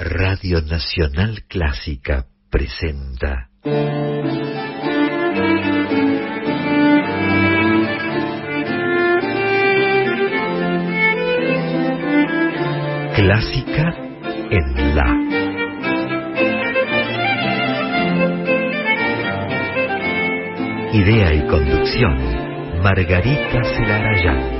Radio Nacional Clásica presenta. Clásica en La. Idea y conducción, Margarita Celarayán.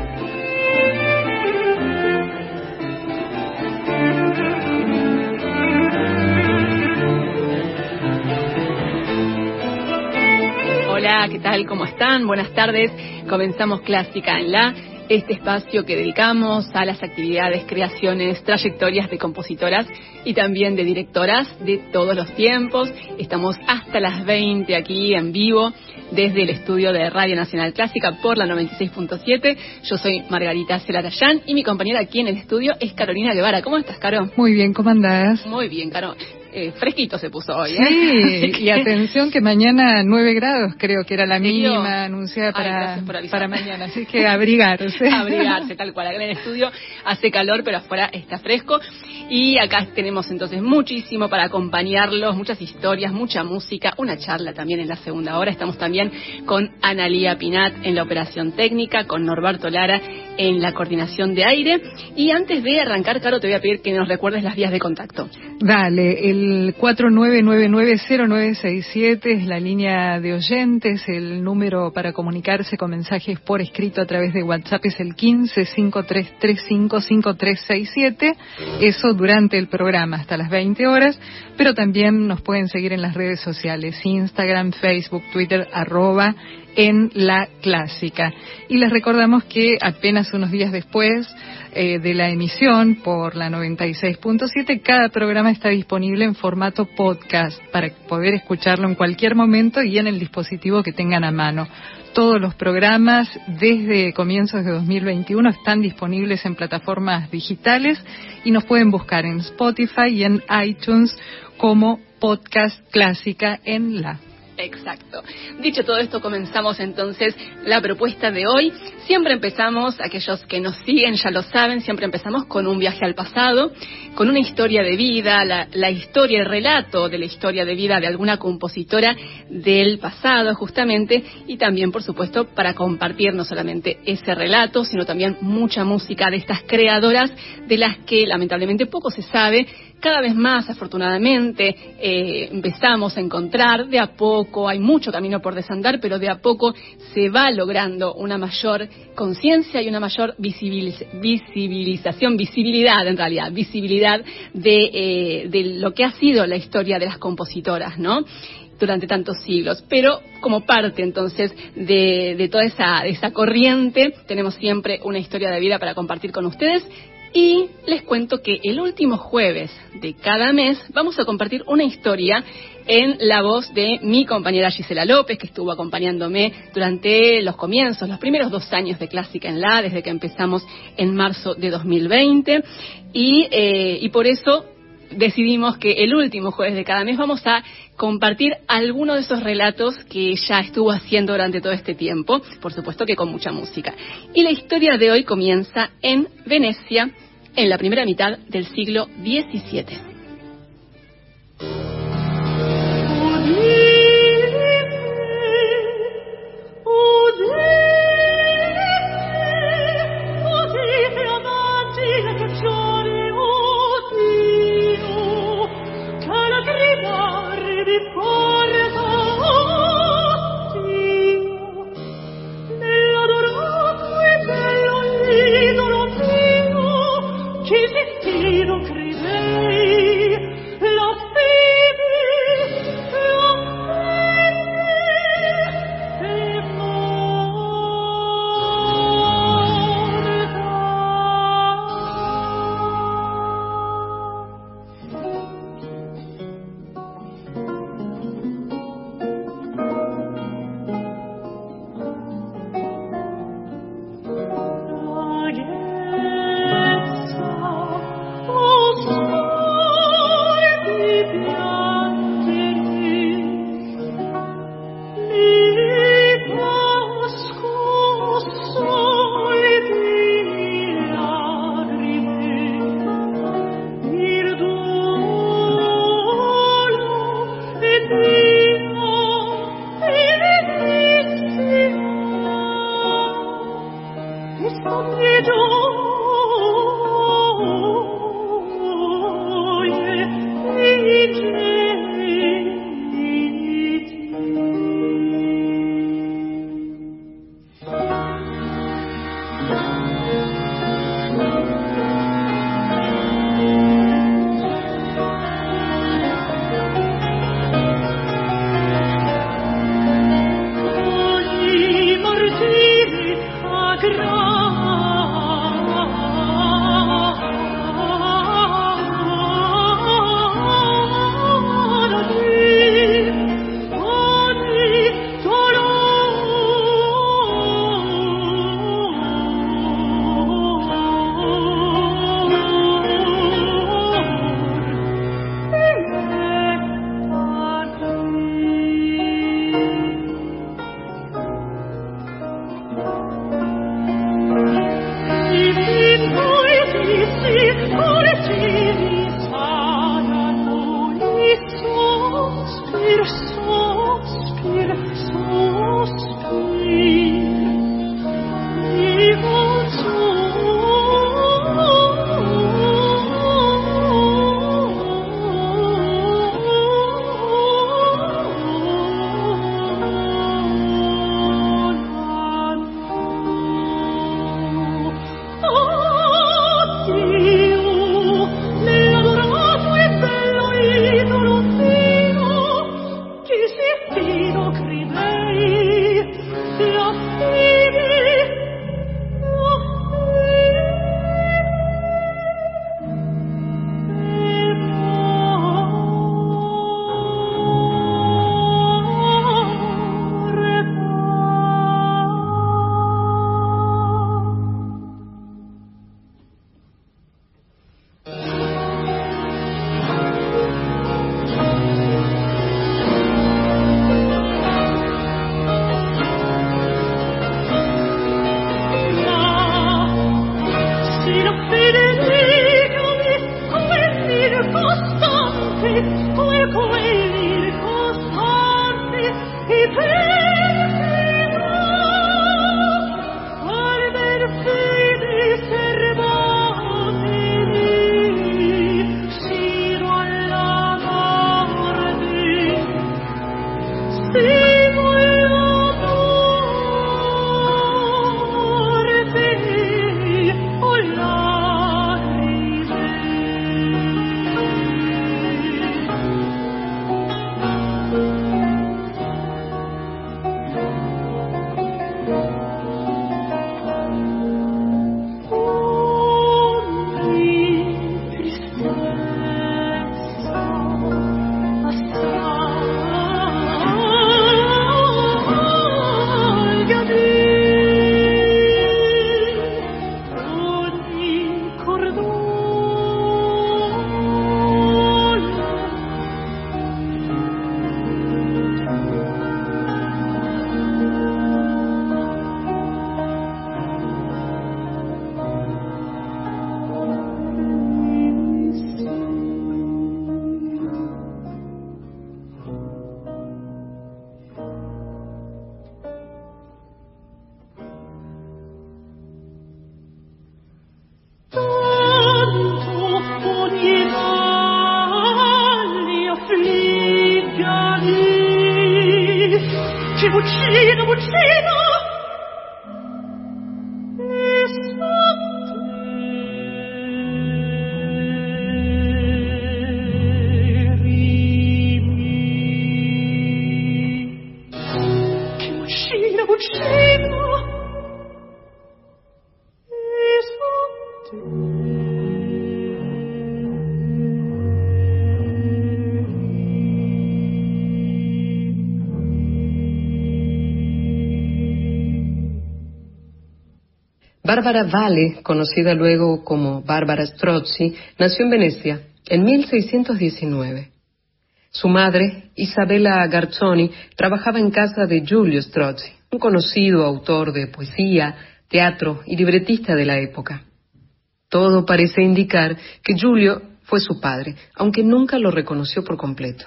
¿Qué tal? ¿Cómo están? Buenas tardes. Comenzamos Clásica en la, este espacio que dedicamos a las actividades, creaciones, trayectorias de compositoras y también de directoras de todos los tiempos. Estamos hasta las 20 aquí en vivo desde el estudio de Radio Nacional Clásica por la 96.7. Yo soy Margarita Celarayán y mi compañera aquí en el estudio es Carolina Guevara. ¿Cómo estás, Caro? Muy bien, ¿cómo andás? Muy bien, Caro. Eh, fresquito se puso hoy. ¿eh? Sí, y atención que mañana 9 grados creo que era la mínima anunciada para, para mañana, así que abrigarse. abrigarse, tal cual. Acá en el estudio hace calor, pero afuera está fresco. Y acá tenemos entonces muchísimo para acompañarlos, muchas historias, mucha música, una charla también en la segunda hora. Estamos también con Analía Pinat en la operación técnica, con Norberto Lara en la coordinación de aire. Y antes de arrancar, Caro, te voy a pedir que nos recuerdes las vías de contacto. Dale, el 49990967 es la línea de oyentes, el número para comunicarse con mensajes por escrito a través de WhatsApp es el 1553355367. Eso durante el programa hasta las 20 horas, pero también nos pueden seguir en las redes sociales, Instagram, Facebook, Twitter, arroba en la clásica. Y les recordamos que apenas unos días después eh, de la emisión por la 96.7, cada programa está disponible en formato podcast para poder escucharlo en cualquier momento y en el dispositivo que tengan a mano. Todos los programas desde comienzos de 2021 están disponibles en plataformas digitales y nos pueden buscar en Spotify y en iTunes como podcast clásica en la. Exacto. Dicho todo esto, comenzamos entonces la propuesta de hoy. Siempre empezamos, aquellos que nos siguen ya lo saben, siempre empezamos con un viaje al pasado, con una historia de vida, la, la historia, el relato de la historia de vida de alguna compositora del pasado, justamente, y también, por supuesto, para compartir no solamente ese relato, sino también mucha música de estas creadoras de las que lamentablemente poco se sabe cada vez más, afortunadamente, eh, empezamos a encontrar de a poco, hay mucho camino por desandar, pero de a poco se va logrando una mayor conciencia y una mayor visibilización, visibilidad en realidad, visibilidad de, eh, de lo que ha sido la historia de las compositoras, ¿no? durante tantos siglos. Pero como parte entonces de, de toda esa, esa corriente, tenemos siempre una historia de vida para compartir con ustedes y les cuento que el último jueves de cada mes vamos a compartir una historia en la voz de mi compañera Gisela López, que estuvo acompañándome durante los comienzos, los primeros dos años de Clásica en La, desde que empezamos en marzo de 2020. Y, eh, y por eso decidimos que el último jueves de cada mes vamos a compartir algunos de esos relatos que ya estuvo haciendo durante todo este tiempo, por supuesto que con mucha música. Y la historia de hoy comienza en Venecia, en la primera mitad del siglo XVII. Bárbara Vale, conocida luego como Bárbara Strozzi, nació en Venecia en 1619. Su madre, Isabella Garzoni, trabajaba en casa de Giulio Strozzi, un conocido autor de poesía, teatro y libretista de la época. Todo parece indicar que Giulio fue su padre, aunque nunca lo reconoció por completo.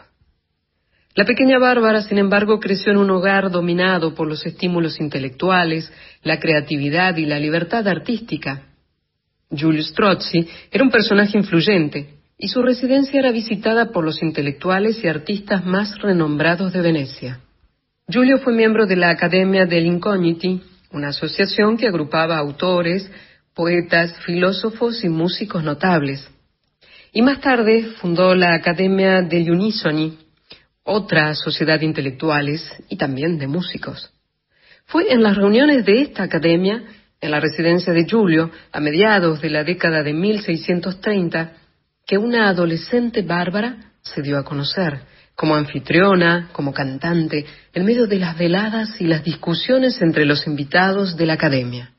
La pequeña Bárbara, sin embargo, creció en un hogar dominado por los estímulos intelectuales, la creatividad y la libertad artística. Giulio Strozzi era un personaje influyente y su residencia era visitada por los intelectuales y artistas más renombrados de Venecia. Giulio fue miembro de la Academia del Incogniti, una asociación que agrupaba autores, poetas, filósofos y músicos notables. Y más tarde fundó la Academia degli Unisoni, otra sociedad de intelectuales y también de músicos. Fue en las reuniones de esta academia, en la residencia de Giulio, a mediados de la década de 1630, que una adolescente bárbara se dio a conocer, como anfitriona, como cantante, en medio de las veladas y las discusiones entre los invitados de la academia.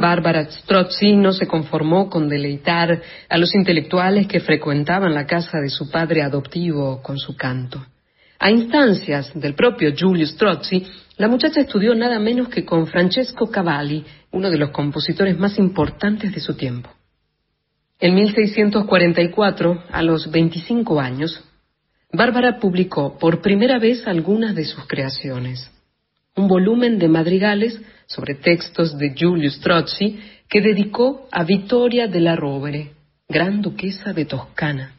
Bárbara Strozzi no se conformó con deleitar a los intelectuales que frecuentaban la casa de su padre adoptivo con su canto. A instancias del propio Giulio Strozzi, la muchacha estudió nada menos que con Francesco Cavalli, uno de los compositores más importantes de su tiempo. En 1644, a los 25 años, Bárbara publicó por primera vez algunas de sus creaciones. Un volumen de madrigales sobre textos de Giulio Strozzi que dedicó a Vittoria della Rovere, gran duquesa de Toscana.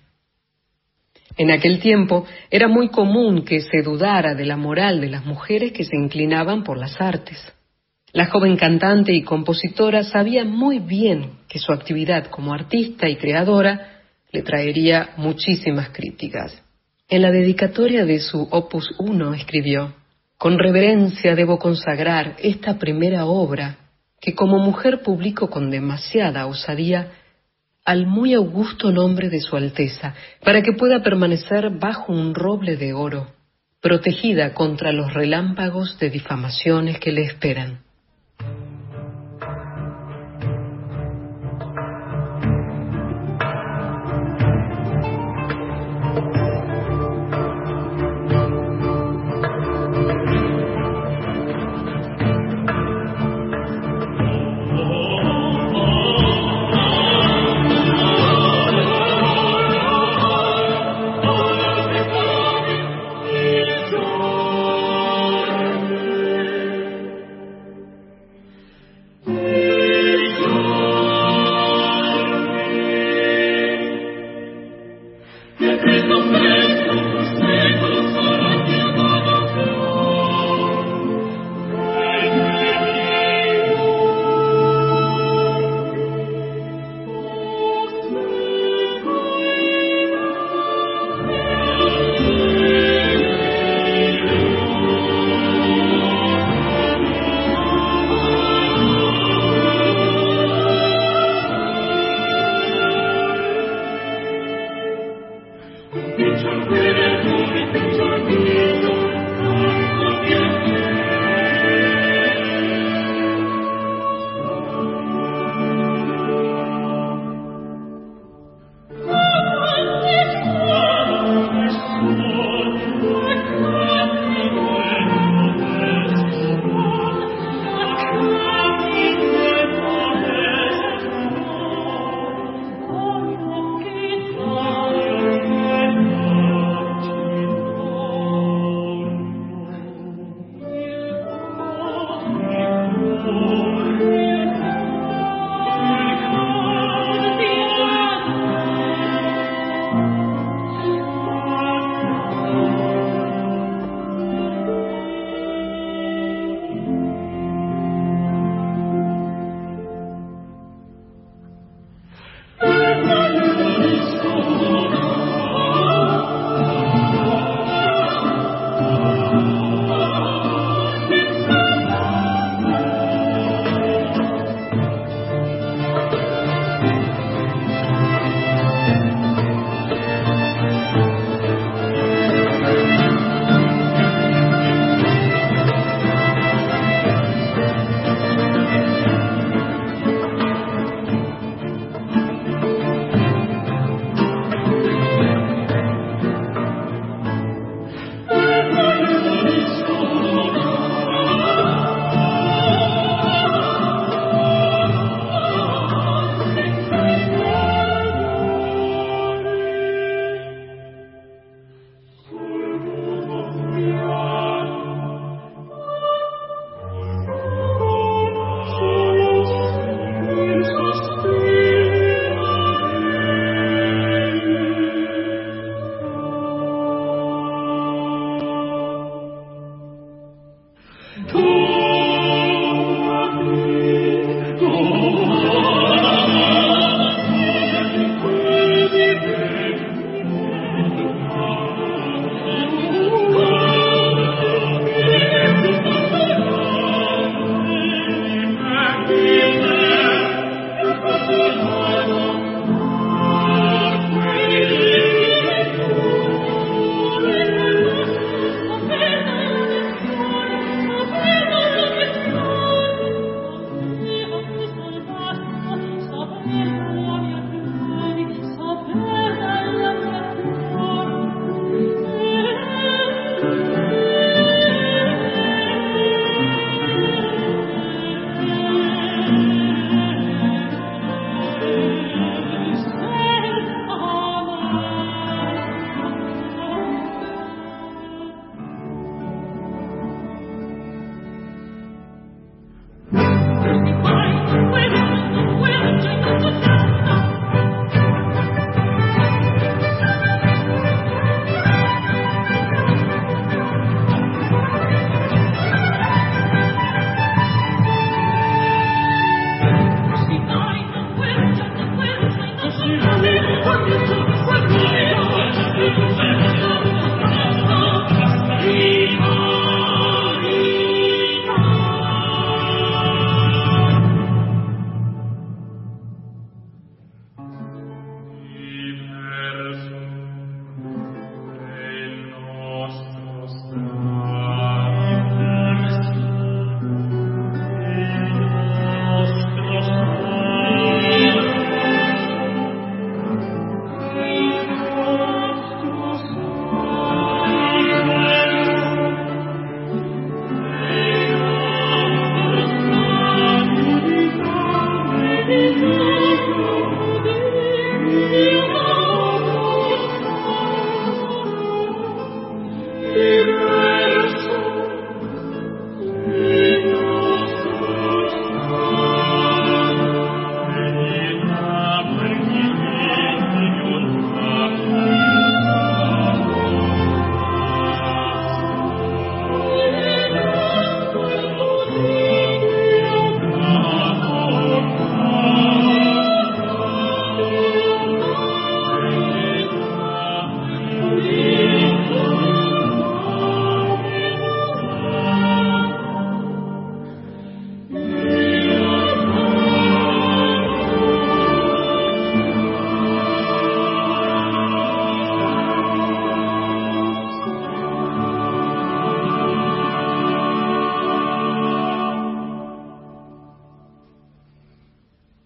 En aquel tiempo era muy común que se dudara de la moral de las mujeres que se inclinaban por las artes. La joven cantante y compositora sabía muy bien que su actividad como artista y creadora le traería muchísimas críticas. En la dedicatoria de su Opus 1 escribió, Con reverencia debo consagrar esta primera obra que como mujer publico con demasiada osadía al muy augusto nombre de Su Alteza, para que pueda permanecer bajo un roble de oro, protegida contra los relámpagos de difamaciones que le esperan.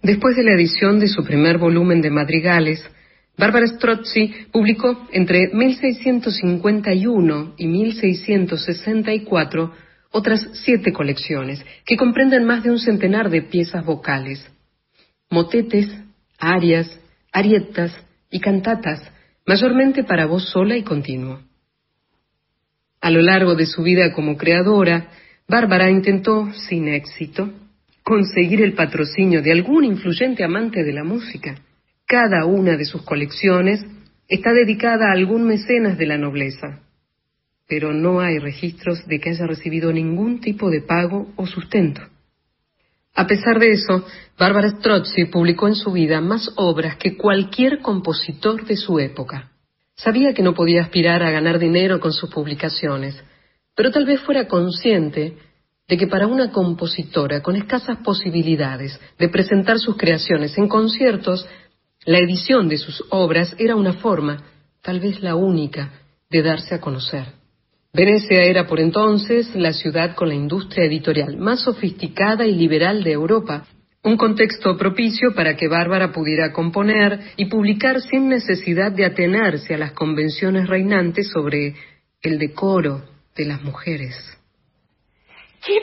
Después de la edición de su primer volumen de madrigales, Bárbara Strozzi publicó entre 1651 y 1664 otras siete colecciones que comprenden más de un centenar de piezas vocales, motetes, arias, arietas y cantatas, mayormente para voz sola y continuo. A lo largo de su vida como creadora, Bárbara intentó, sin éxito, conseguir el patrocinio de algún influyente amante de la música. Cada una de sus colecciones está dedicada a algún mecenas de la nobleza, pero no hay registros de que haya recibido ningún tipo de pago o sustento. A pesar de eso, Bárbara Strozzi publicó en su vida más obras que cualquier compositor de su época. Sabía que no podía aspirar a ganar dinero con sus publicaciones, pero tal vez fuera consciente de que para una compositora con escasas posibilidades de presentar sus creaciones en conciertos, la edición de sus obras era una forma, tal vez la única, de darse a conocer. Venecia era por entonces la ciudad con la industria editorial más sofisticada y liberal de Europa, un contexto propicio para que Bárbara pudiera componer y publicar sin necesidad de atenerse a las convenciones reinantes sobre el decoro de las mujeres. En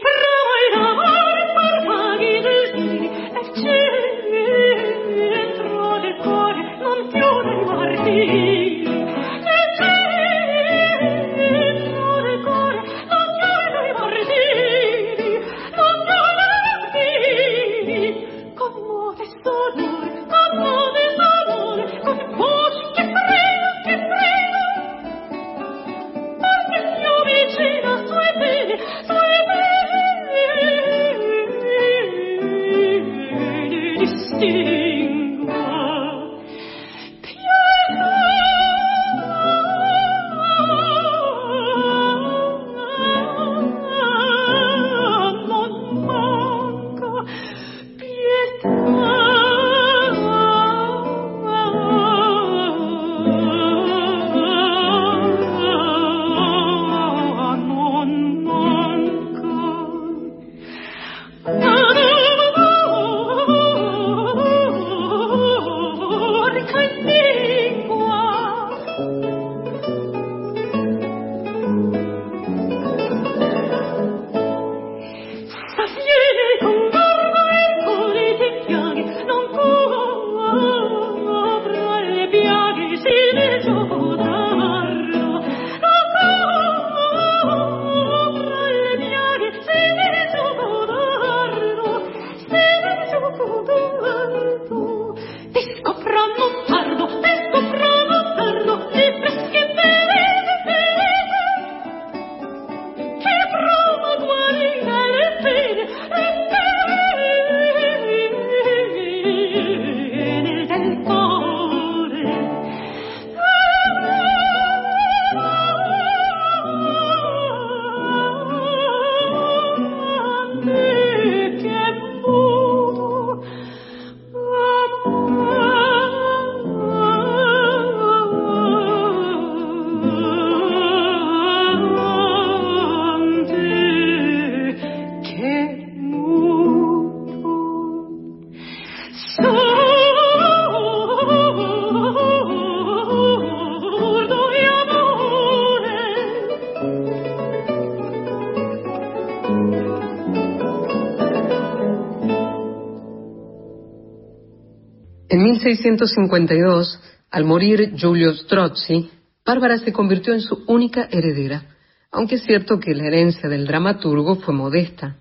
1652, al morir Giulio Strozzi, Bárbara se convirtió en su única heredera, aunque es cierto que la herencia del dramaturgo fue modesta,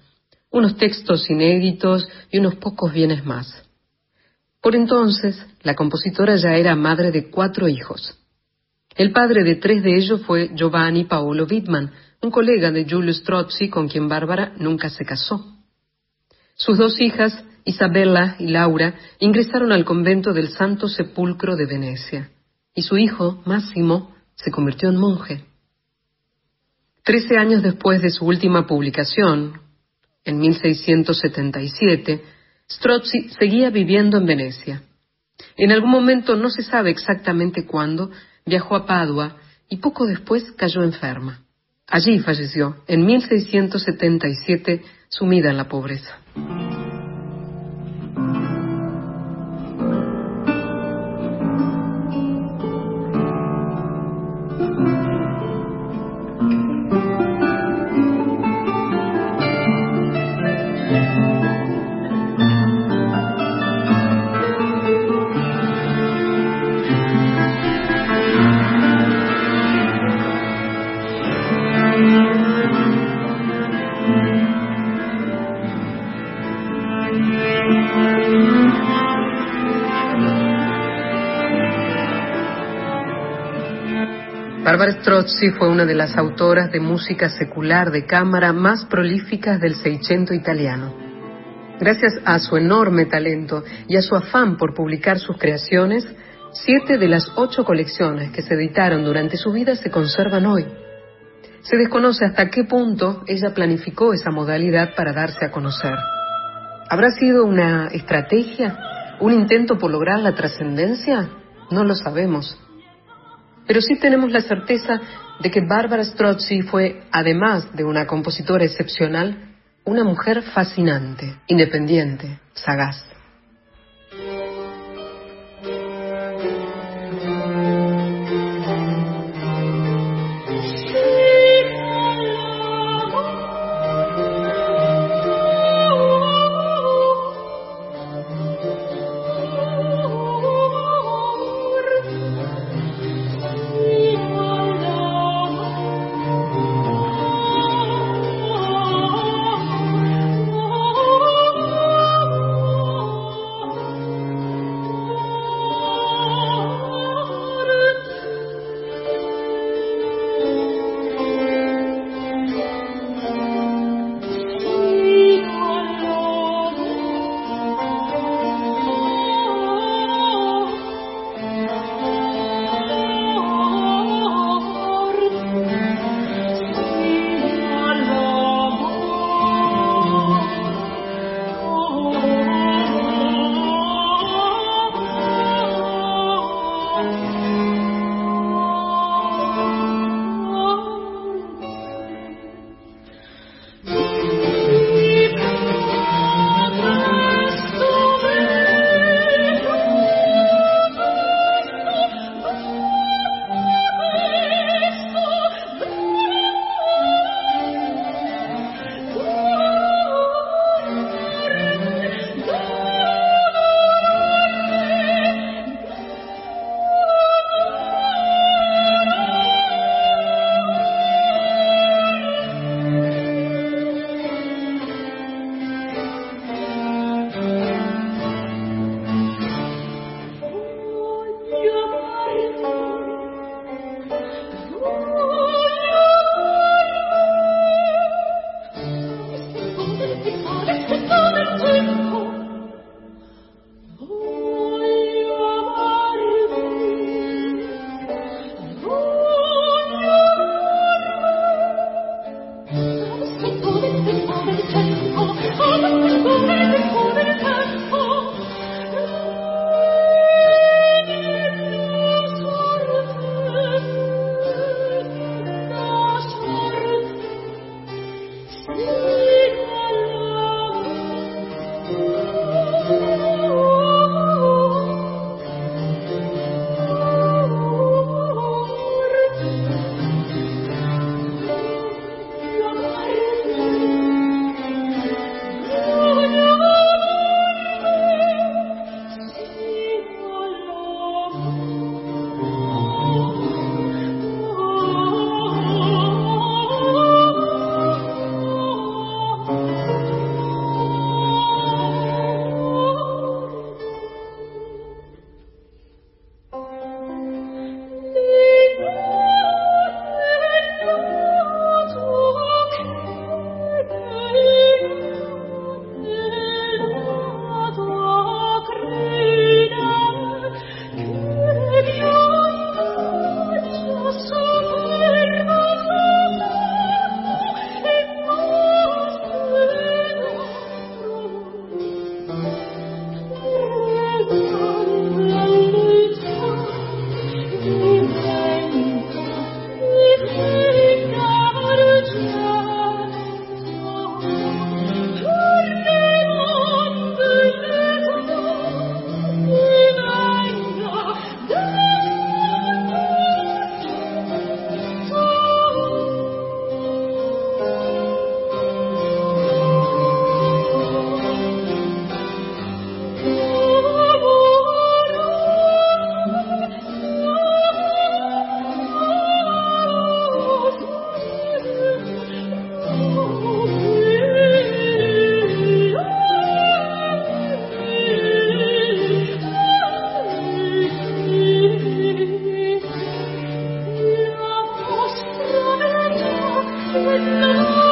unos textos inéditos y unos pocos bienes más. Por entonces, la compositora ya era madre de cuatro hijos. El padre de tres de ellos fue Giovanni Paolo Wittmann, un colega de Giulio Strozzi con quien Bárbara nunca se casó. Sus dos hijas, Isabella y Laura ingresaron al convento del Santo Sepulcro de Venecia, y su hijo, Máximo, se convirtió en monje. Trece años después de su última publicación, en 1677, Strozzi seguía viviendo en Venecia. En algún momento, no se sabe exactamente cuándo, viajó a Padua y poco después cayó enferma. Allí falleció, en 1677, sumida en la pobreza. Barbara Strozzi fue una de las autoras de música secular de cámara más prolíficas del Seicento italiano. Gracias a su enorme talento y a su afán por publicar sus creaciones, siete de las ocho colecciones que se editaron durante su vida se conservan hoy. Se desconoce hasta qué punto ella planificó esa modalidad para darse a conocer. ¿Habrá sido una estrategia? ¿Un intento por lograr la trascendencia? No lo sabemos. Pero sí tenemos la certeza de que Barbara Strozzi fue, además de una compositora excepcional, una mujer fascinante, independiente, sagaz. Oh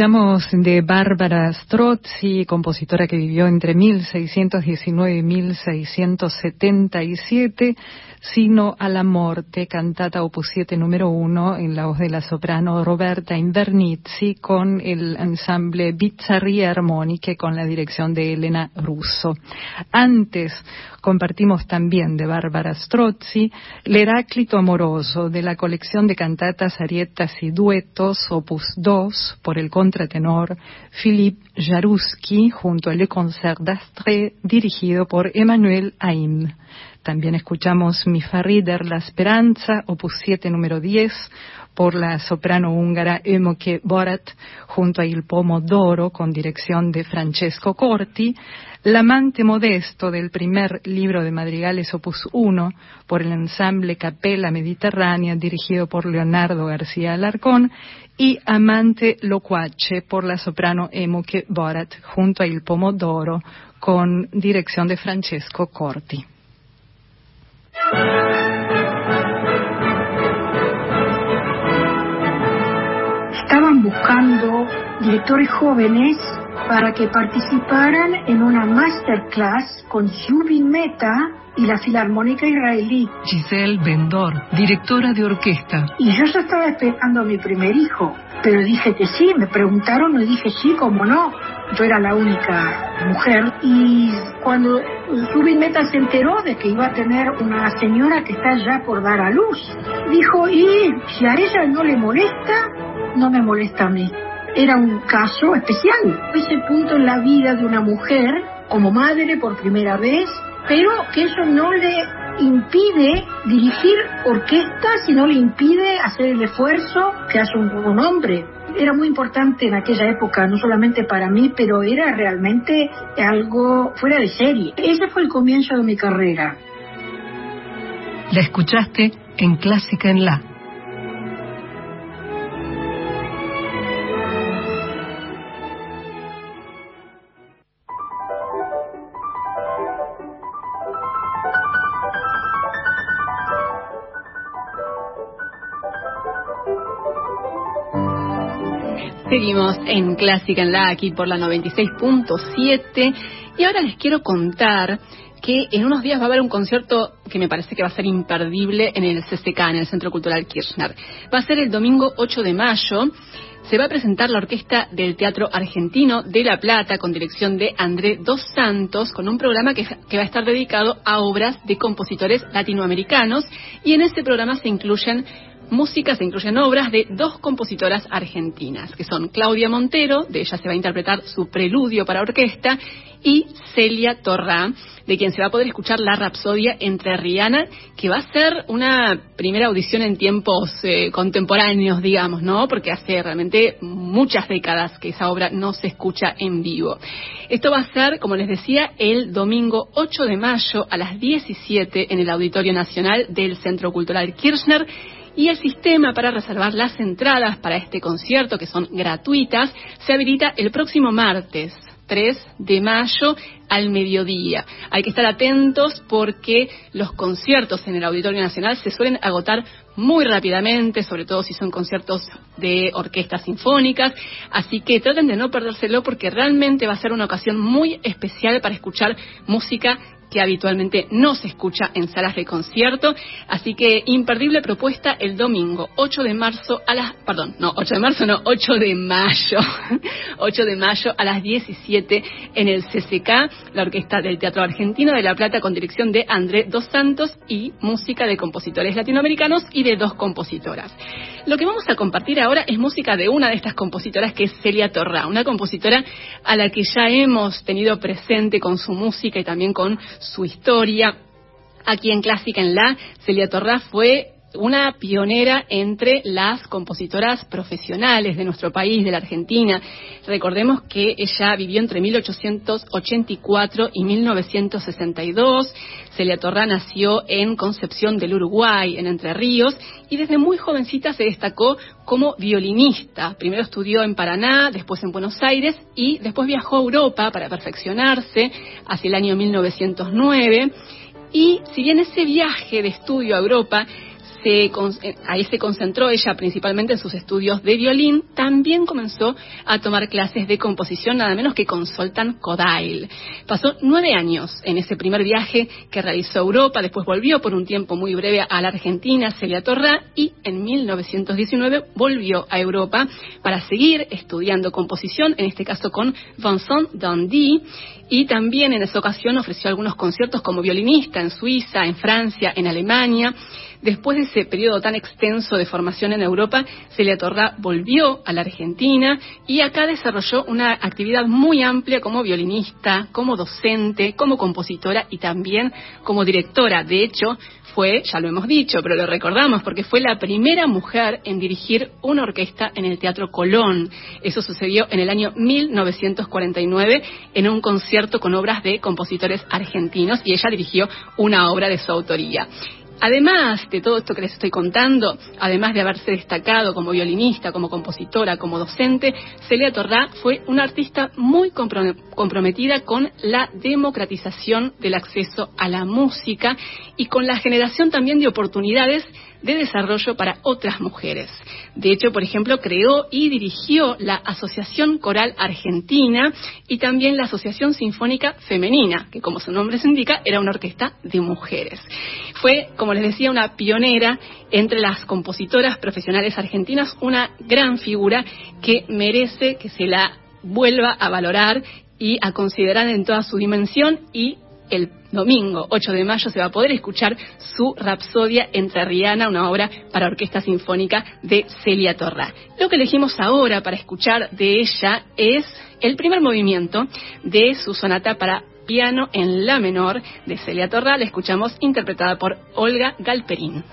Escuchamos de Bárbara Strozzi, compositora que vivió entre 1619 y 1677, Sino a la Morte, cantata opus 7 número 1, en la voz de la soprano Roberta Invernizzi, con el ensamble Bizzarrie Armoniche, con la dirección de Elena Russo. Antes compartimos también de Bárbara Strozzi, L'Heráclito Amoroso, de la colección de cantatas, arietas y duetos, opus 2, por el contratenor Philippe Jaruski, junto al Le Concert d'Astre, dirigido por Emmanuel Haim. También escuchamos Mi Farrider La Speranza, opus 7 número 10, por la soprano húngara Emoke Borat, junto a Il Pomodoro, con dirección de Francesco Corti, L'amante modesto del primer libro de madrigales opus 1 por el ensamble Capella Mediterránea dirigido por Leonardo García Alarcón y Amante loquace por la soprano Emoke Borat junto a Il Pomodoro con dirección de Francesco Corti. Estaban buscando directores jóvenes para que participaran en una masterclass con Zubin Meta y la Filarmónica Israelí. Giselle Bendor, directora de orquesta. Y yo ya estaba esperando a mi primer hijo, pero dije que sí, me preguntaron y dije sí, cómo no. Yo era la única mujer y cuando Zubin Meta se enteró de que iba a tener una señora que está ya por dar a luz, dijo, y si a ella no le molesta, no me molesta a mí era un caso especial. Ese punto en la vida de una mujer, como madre por primera vez, pero que eso no le impide dirigir orquestas y no le impide hacer el esfuerzo que hace un, un hombre. Era muy importante en aquella época, no solamente para mí, pero era realmente algo fuera de serie. Ese fue el comienzo de mi carrera. La escuchaste en Clásica en La. Seguimos en Clásica en la aquí por la 96.7 y ahora les quiero contar que en unos días va a haber un concierto que me parece que va a ser imperdible en el CCK, en el Centro Cultural Kirchner. Va a ser el domingo 8 de mayo. Se va a presentar la orquesta del Teatro Argentino de La Plata con dirección de André Dos Santos con un programa que, que va a estar dedicado a obras de compositores latinoamericanos y en ese programa se incluyen música se incluyen obras de dos compositoras argentinas, que son Claudia Montero, de ella se va a interpretar su preludio para orquesta, y Celia Torrá, de quien se va a poder escuchar la Rapsodia entre Rihanna, que va a ser una primera audición en tiempos eh, contemporáneos, digamos, ¿no? Porque hace realmente muchas décadas que esa obra no se escucha en vivo. Esto va a ser, como les decía, el domingo 8 de mayo a las 17 en el Auditorio Nacional del Centro Cultural Kirchner y el sistema para reservar las entradas para este concierto, que son gratuitas, se habilita el próximo martes. 3 de mayo al mediodía. Hay que estar atentos porque los conciertos en el Auditorio Nacional se suelen agotar muy rápidamente, sobre todo si son conciertos de orquestas sinfónicas, así que traten de no perdérselo porque realmente va a ser una ocasión muy especial para escuchar música que habitualmente no se escucha en salas de concierto. Así que imperdible propuesta el domingo 8 de marzo a las, perdón, no, 8 de marzo no, 8 de mayo, 8 de mayo a las 17 en el CCK, la Orquesta del Teatro Argentino de La Plata con dirección de André Dos Santos y música de compositores latinoamericanos y de dos compositoras. Lo que vamos a compartir ahora es música de una de estas compositoras que es Celia Torra, una compositora a la que ya hemos tenido presente con su música y también con su historia. Aquí en Clásica en La, Celia Torra fue una pionera entre las compositoras profesionales de nuestro país, de la Argentina. Recordemos que ella vivió entre 1884 y 1962. Celia Torra nació en Concepción del Uruguay, en Entre Ríos, y desde muy jovencita se destacó como violinista. Primero estudió en Paraná, después en Buenos Aires y después viajó a Europa para perfeccionarse hacia el año 1909. Y si bien ese viaje de estudio a Europa se, eh, ahí se concentró ella principalmente en sus estudios de violín, también comenzó a tomar clases de composición, nada menos que con Soltan Kodail. Pasó nueve años en ese primer viaje que realizó a Europa, después volvió por un tiempo muy breve a la Argentina, Celia Torra, y en 1919 volvió a Europa para seguir estudiando composición, en este caso con Vincent Dandy, y también en esa ocasión ofreció algunos conciertos como violinista en Suiza, en Francia, en Alemania. Después de ese periodo tan extenso de formación en Europa, Celia Torra volvió a la Argentina y acá desarrolló una actividad muy amplia como violinista, como docente, como compositora y también como directora. De hecho, fue, ya lo hemos dicho, pero lo recordamos, porque fue la primera mujer en dirigir una orquesta en el Teatro Colón. Eso sucedió en el año 1949 en un concierto con obras de compositores argentinos y ella dirigió una obra de su autoría. Además de todo esto que les estoy contando, además de haberse destacado como violinista, como compositora, como docente, Celia Torrá fue una artista muy comprometida con la democratización del acceso a la música y con la generación también de oportunidades de desarrollo para otras mujeres. De hecho, por ejemplo, creó y dirigió la Asociación Coral Argentina y también la Asociación Sinfónica Femenina, que como su nombre se indica, era una orquesta de mujeres. Fue, como les decía, una pionera entre las compositoras profesionales argentinas, una gran figura que merece que se la vuelva a valorar y a considerar en toda su dimensión y el domingo 8 de mayo se va a poder escuchar su Rapsodia entre Rihanna, una obra para orquesta sinfónica de Celia Torra. Lo que elegimos ahora para escuchar de ella es el primer movimiento de su sonata para piano en la menor de Celia Torra. La escuchamos interpretada por Olga Galperín.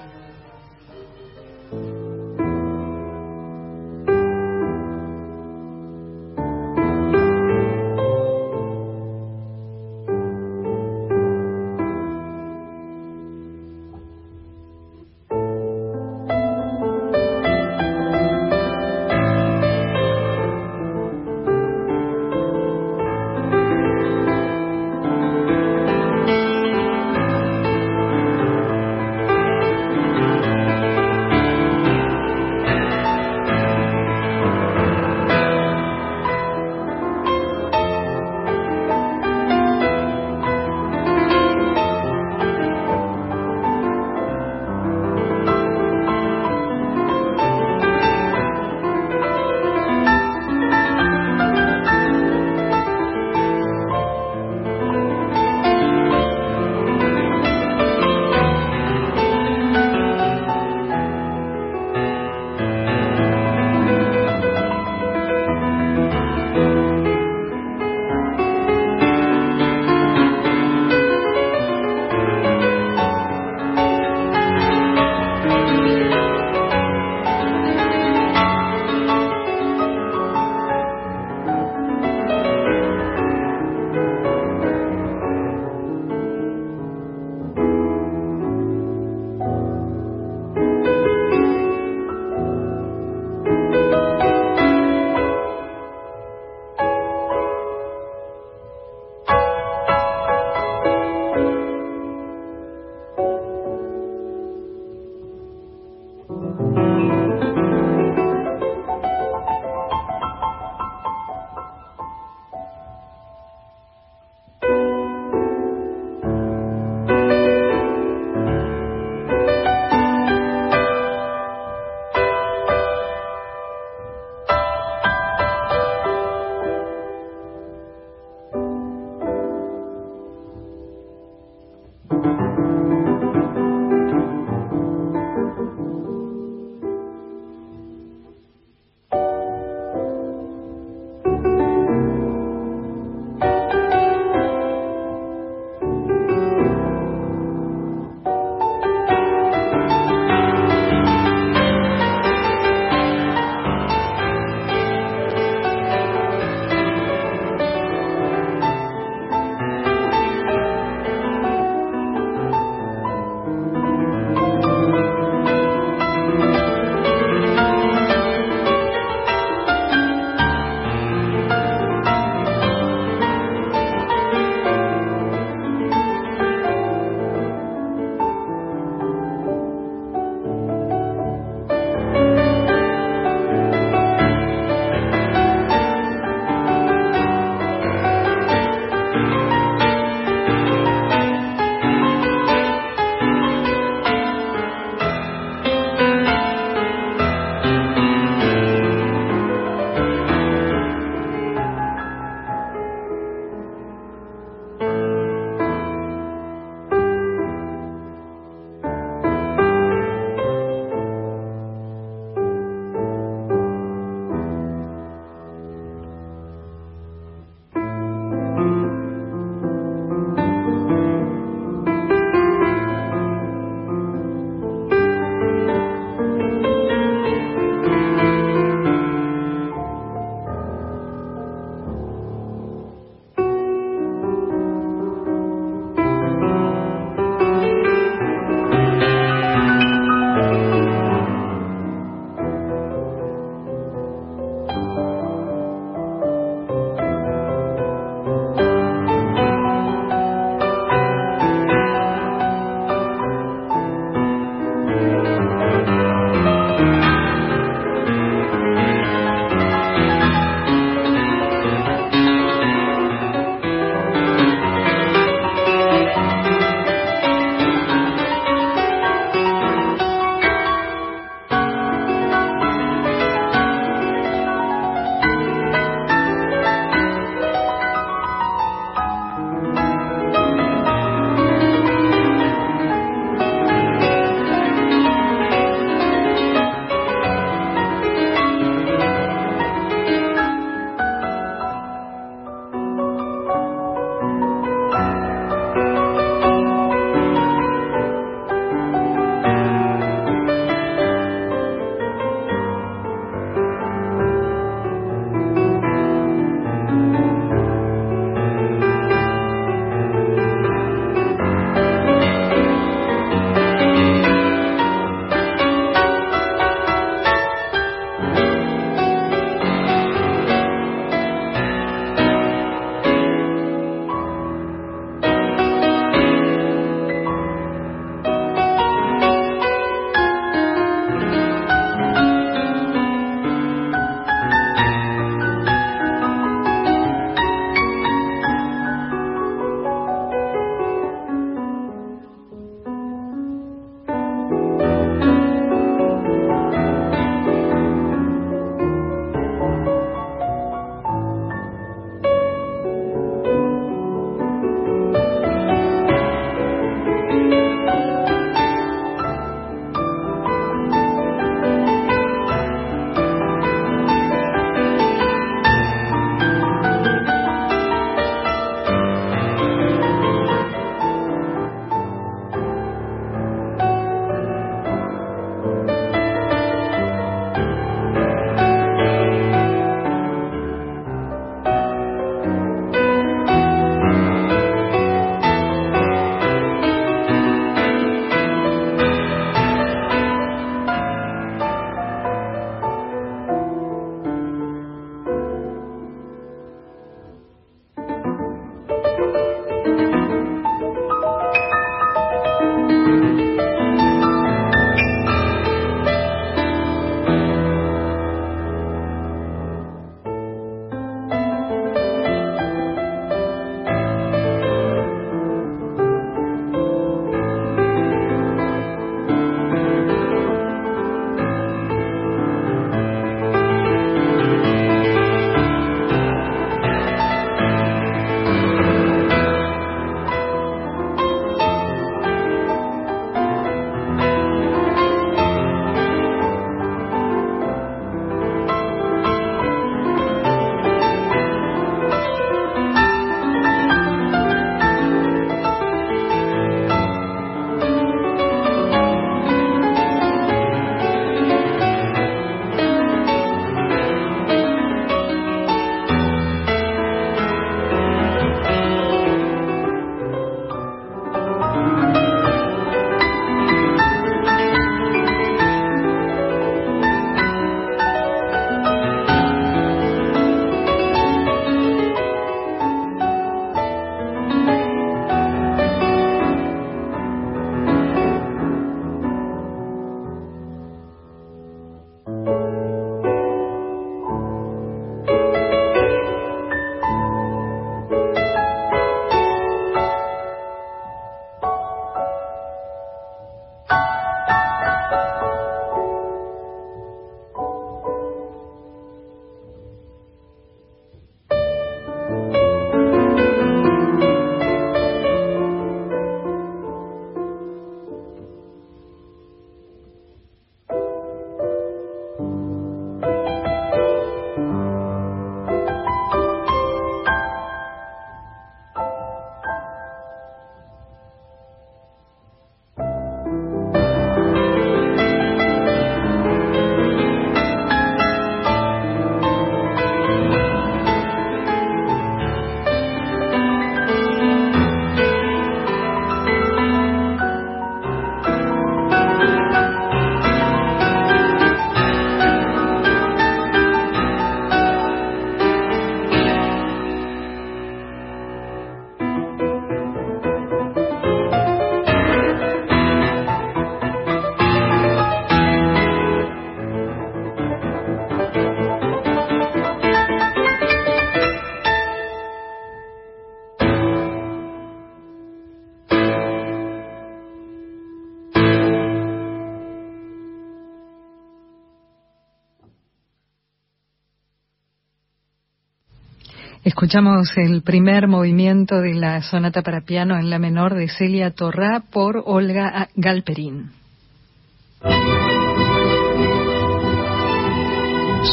Escuchamos el primer movimiento de la sonata para piano en la menor de Celia Torrá por Olga Galperín.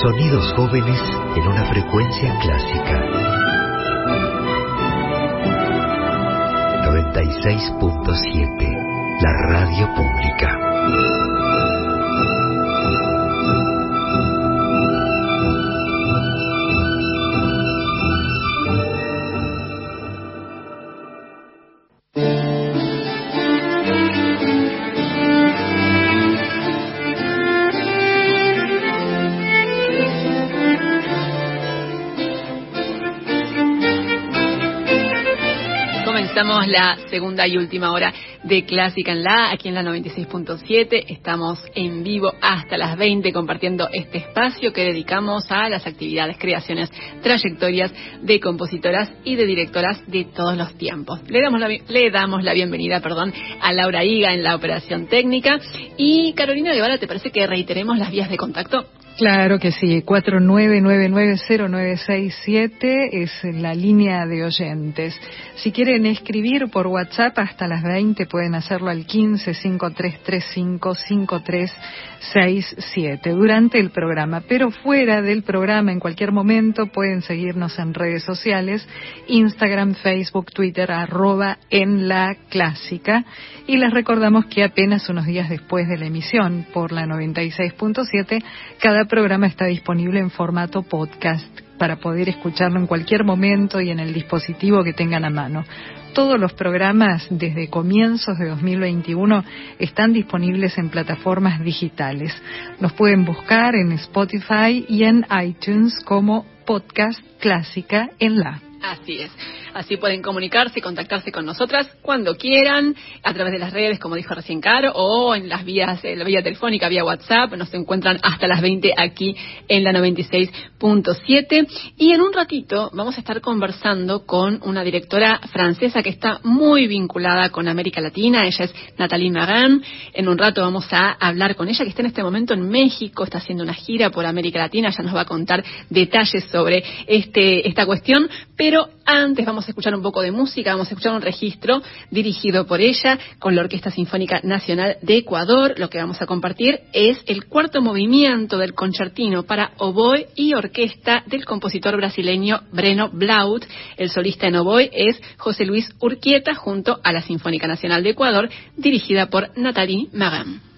Sonidos jóvenes en una frecuencia clásica. 96.7, la radio pública. Estamos la segunda y última hora de Clásica en la, aquí en la 96.7. Estamos en vivo hasta las 20 compartiendo este espacio que dedicamos a las actividades, creaciones, trayectorias de compositoras y de directoras de todos los tiempos. Le damos la, le damos la bienvenida, perdón, a Laura Higa en la operación técnica. Y Carolina Guevara, ¿te parece que reiteremos las vías de contacto? Claro que sí, 49990967 es la línea de oyentes. Si quieren escribir por WhatsApp hasta las 20 pueden hacerlo al 1553355367 durante el programa, pero fuera del programa en cualquier momento pueden seguirnos en redes sociales, Instagram, Facebook, Twitter, arroba en la clásica y les recordamos que apenas unos días después de la emisión por la 96.7 cada programa está disponible en formato podcast para poder escucharlo en cualquier momento y en el dispositivo que tengan a mano. Todos los programas desde comienzos de 2021 están disponibles en plataformas digitales. Nos pueden buscar en Spotify y en iTunes como podcast clásica en la. Así es. Así pueden comunicarse y contactarse con nosotras cuando quieran, a través de las redes, como dijo recién Caro, o en las vías, en la vía telefónica, vía WhatsApp. Nos encuentran hasta las 20 aquí en la 96.7. Y en un ratito vamos a estar conversando con una directora francesa que está muy vinculada con América Latina. Ella es Nathalie Marin. En un rato vamos a hablar con ella, que está en este momento en México, está haciendo una gira por América Latina. Ella nos va a contar detalles sobre este, esta cuestión. Pero antes vamos a escuchar un poco de música, vamos a escuchar un registro dirigido por ella con la Orquesta Sinfónica Nacional de Ecuador. Lo que vamos a compartir es el cuarto movimiento del concertino para oboe y orquesta del compositor brasileño Breno Blaut. El solista en oboe es José Luis Urquieta junto a la Sinfónica Nacional de Ecuador dirigida por Nathalie Magan.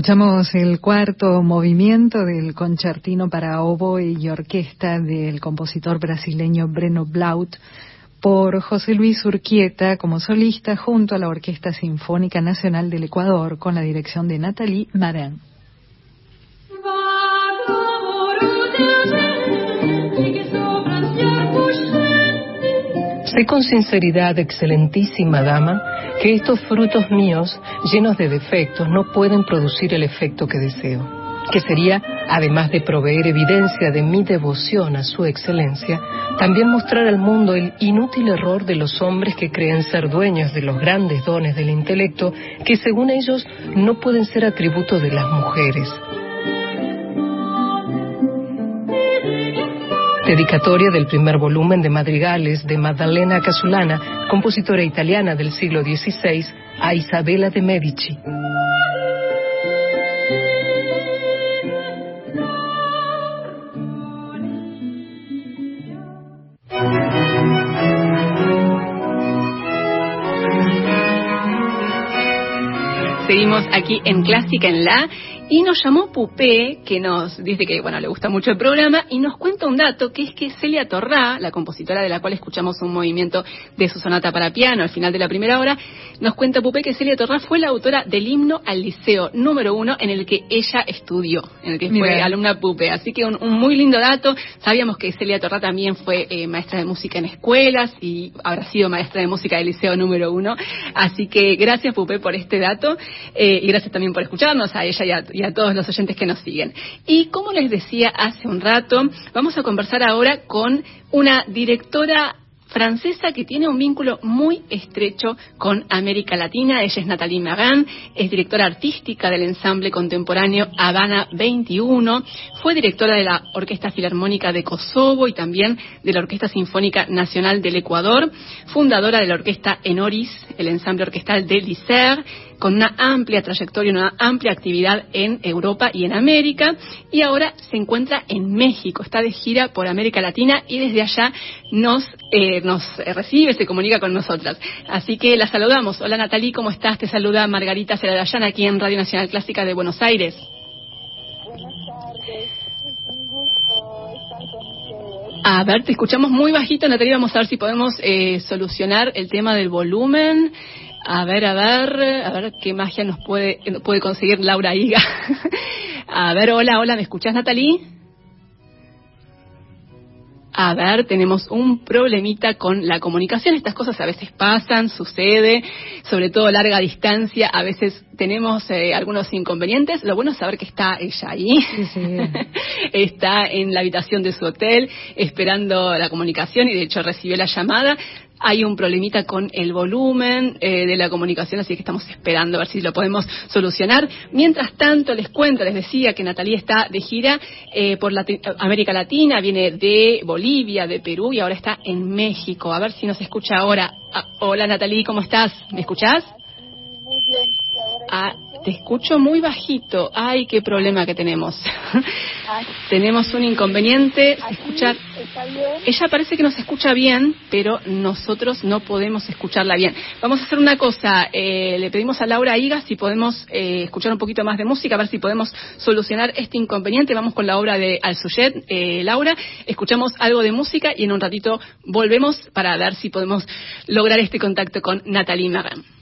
Escuchamos el cuarto movimiento del concertino para oboe y orquesta del compositor brasileño Breno Blaut por José Luis Urquieta como solista junto a la Orquesta Sinfónica Nacional del Ecuador con la dirección de Nathalie Marin. Sé con sinceridad, excelentísima dama, que estos frutos míos, llenos de defectos, no pueden producir el efecto que deseo, que sería, además de proveer evidencia de mi devoción a su excelencia, también mostrar al mundo el inútil error de los hombres que creen ser dueños de los grandes dones del intelecto, que según ellos no pueden ser atributo de las mujeres Dedicatoria del primer volumen de madrigales de Maddalena Casulana, compositora italiana del siglo XVI, a Isabella de Medici. Seguimos aquí en Clásica en La y nos llamó Pupé, que nos dice que bueno le gusta mucho el programa, y nos cuenta un dato, que es que Celia Torrá, la compositora de la cual escuchamos un movimiento de su sonata para piano al final de la primera hora, nos cuenta Pupé que Celia Torrá fue la autora del himno al liceo número uno en el que ella estudió, en el que fue alumna Pupé. Así que un, muy lindo dato. Sabíamos que Celia Torrá también fue eh, maestra de música en escuelas y habrá sido maestra de música del liceo número uno. Así que gracias Pupé por este dato eh, y gracias también por escucharnos a ella y a, y a todos los oyentes que nos siguen. Y como les decía hace un rato, vamos a conversar ahora con una directora francesa que tiene un vínculo muy estrecho con América Latina. Ella es Nathalie Magan, es directora artística del ensamble contemporáneo Habana 21, fue directora de la Orquesta Filarmónica de Kosovo y también de la Orquesta Sinfónica Nacional del Ecuador, fundadora de la Orquesta Enoris, el ensamble orquestal de Licer, con una amplia trayectoria, una amplia actividad en Europa y en América, y ahora se encuentra en México, está de gira por América Latina y desde allá nos, eh, nos recibe, se comunica con nosotras. Así que la saludamos. Hola Natalie, ¿cómo estás? Te saluda Margarita Ceradayán aquí en Radio Nacional Clásica de Buenos Aires. Buenas tardes, A ver, te escuchamos muy bajito, Natalia. Vamos a ver si podemos eh, solucionar el tema del volumen. A ver, a ver, a ver qué magia nos puede, puede conseguir Laura Higa. a ver, hola, hola, ¿me escuchás, Natalie? A ver, tenemos un problemita con la comunicación. Estas cosas a veces pasan, sucede, sobre todo larga distancia. A veces tenemos eh, algunos inconvenientes. Lo bueno es saber que está ella ahí. está en la habitación de su hotel esperando la comunicación y de hecho recibió la llamada hay un problemita con el volumen eh, de la comunicación, así que estamos esperando a ver si lo podemos solucionar. Mientras tanto, les cuento, les decía que Natalia está de gira eh, por América Latina, viene de Bolivia, de Perú y ahora está en México. A ver si nos escucha ahora. Ah, hola Natalie, ¿cómo estás? ¿Me escuchás? Muy bien. Ah, te escucho muy bajito. Ay, qué problema que tenemos. tenemos un inconveniente. Escuchar. Ella parece que nos escucha bien, pero nosotros no podemos escucharla bien. Vamos a hacer una cosa. Eh, le pedimos a Laura Higa si podemos eh, escuchar un poquito más de música, a ver si podemos solucionar este inconveniente. Vamos con la obra de Al-Suyet. Eh, Laura, escuchamos algo de música y en un ratito volvemos para ver si podemos lograr este contacto con Natalie Marin.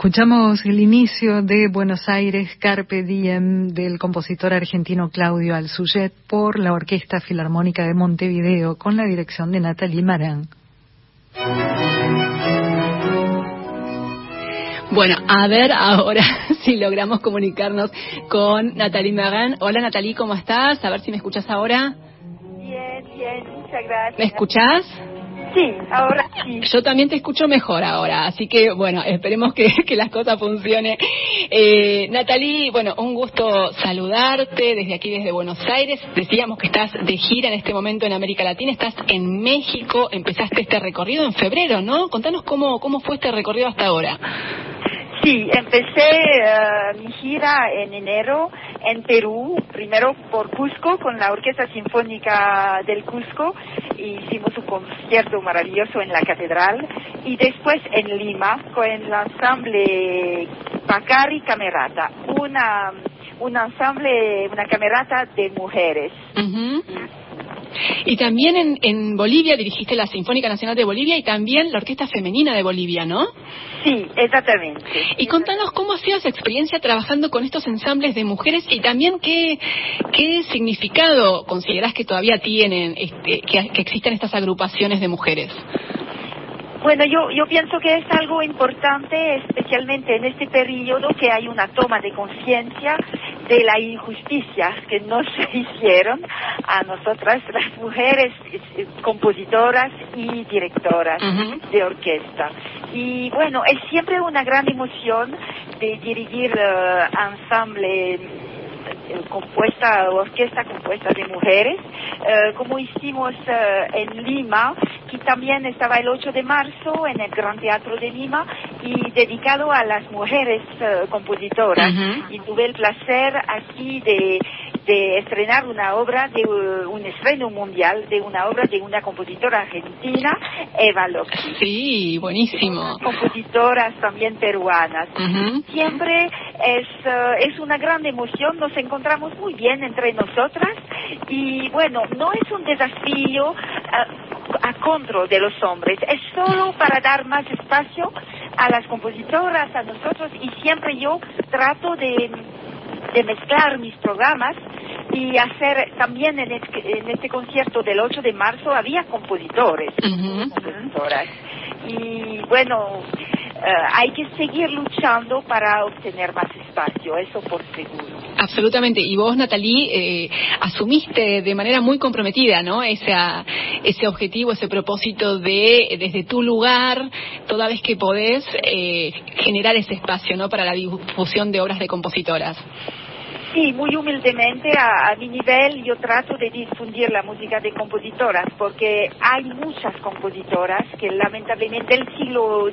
Escuchamos el inicio de Buenos Aires Carpe Diem del compositor argentino Claudio Alzullet por la Orquesta Filarmónica de Montevideo con la dirección de Nathalie Marán. Bueno, a ver ahora si logramos comunicarnos con Natalie Marán. Hola Natalie, ¿cómo estás? A ver si me escuchas ahora. Bien, bien, muchas gracias. ¿Me escuchás? Sí, ahora sí. Yo también te escucho mejor ahora, así que bueno, esperemos que, que las cosas funcionen. Eh, Natalie, bueno, un gusto saludarte desde aquí, desde Buenos Aires. Decíamos que estás de gira en este momento en América Latina, estás en México, empezaste este recorrido en febrero, ¿no? Contanos cómo, cómo fue este recorrido hasta ahora. Sí, empecé eh, mi gira en enero en Perú, primero por Cusco con la Orquesta Sinfónica del Cusco, hicimos un concierto maravilloso en la catedral. Y después en Lima con el ensamble Pacari Camerata, una un ensamble, una camerata de mujeres. Y también en, en Bolivia dirigiste la Sinfónica Nacional de Bolivia y también la Orquesta Femenina de Bolivia, ¿no? Sí, exactamente. Y contanos cómo ha sido esa experiencia trabajando con estos ensambles de mujeres y también qué, qué significado considerás que todavía tienen, este, que, que existen estas agrupaciones de mujeres. Bueno, yo, yo pienso que es algo importante, especialmente en este periodo, que hay una toma de conciencia de la injusticia que no se hicieron a nosotras, las mujeres compositoras y directoras de orquesta. Y bueno, es siempre una gran emoción de dirigir eh, ensamble compuesta, orquesta compuesta de mujeres, eh, como hicimos eh, en Lima, que también estaba el 8 de marzo en el Gran Teatro de Lima y dedicado a las mujeres eh, compositoras. Ujú. Y tuve el placer aquí de, de estrenar una obra, de eh, un estreno mundial de una obra de una compositora argentina, Eva Locke. Sí, buenísimo. Compositoras también peruanas. Siempre es, eh, es una gran emoción, nos encontramos muy bien entre nosotras. Y bueno, no es un desafío eh, a contra de los hombres, es solo para dar más espacio a las compositoras, a nosotros. Y siempre yo trato de, de mezclar mis programas y hacer también en este, en este concierto del 8 de marzo había compositores compositoras. Y bueno, eh, hay que seguir luchando para obtener más espacio, eso por seguro. Absolutamente. Y vos, Natalie, eh, asumiste de manera muy comprometida, ¿no? Esa, ese objetivo, ese propósito de, desde tu lugar, toda vez que podés, eh, generar ese espacio, ¿no? Para la difusión de obras de compositoras. Sí, muy humildemente a, a mi nivel yo trato de difundir la música de compositoras porque hay muchas compositoras que lamentablemente del siglo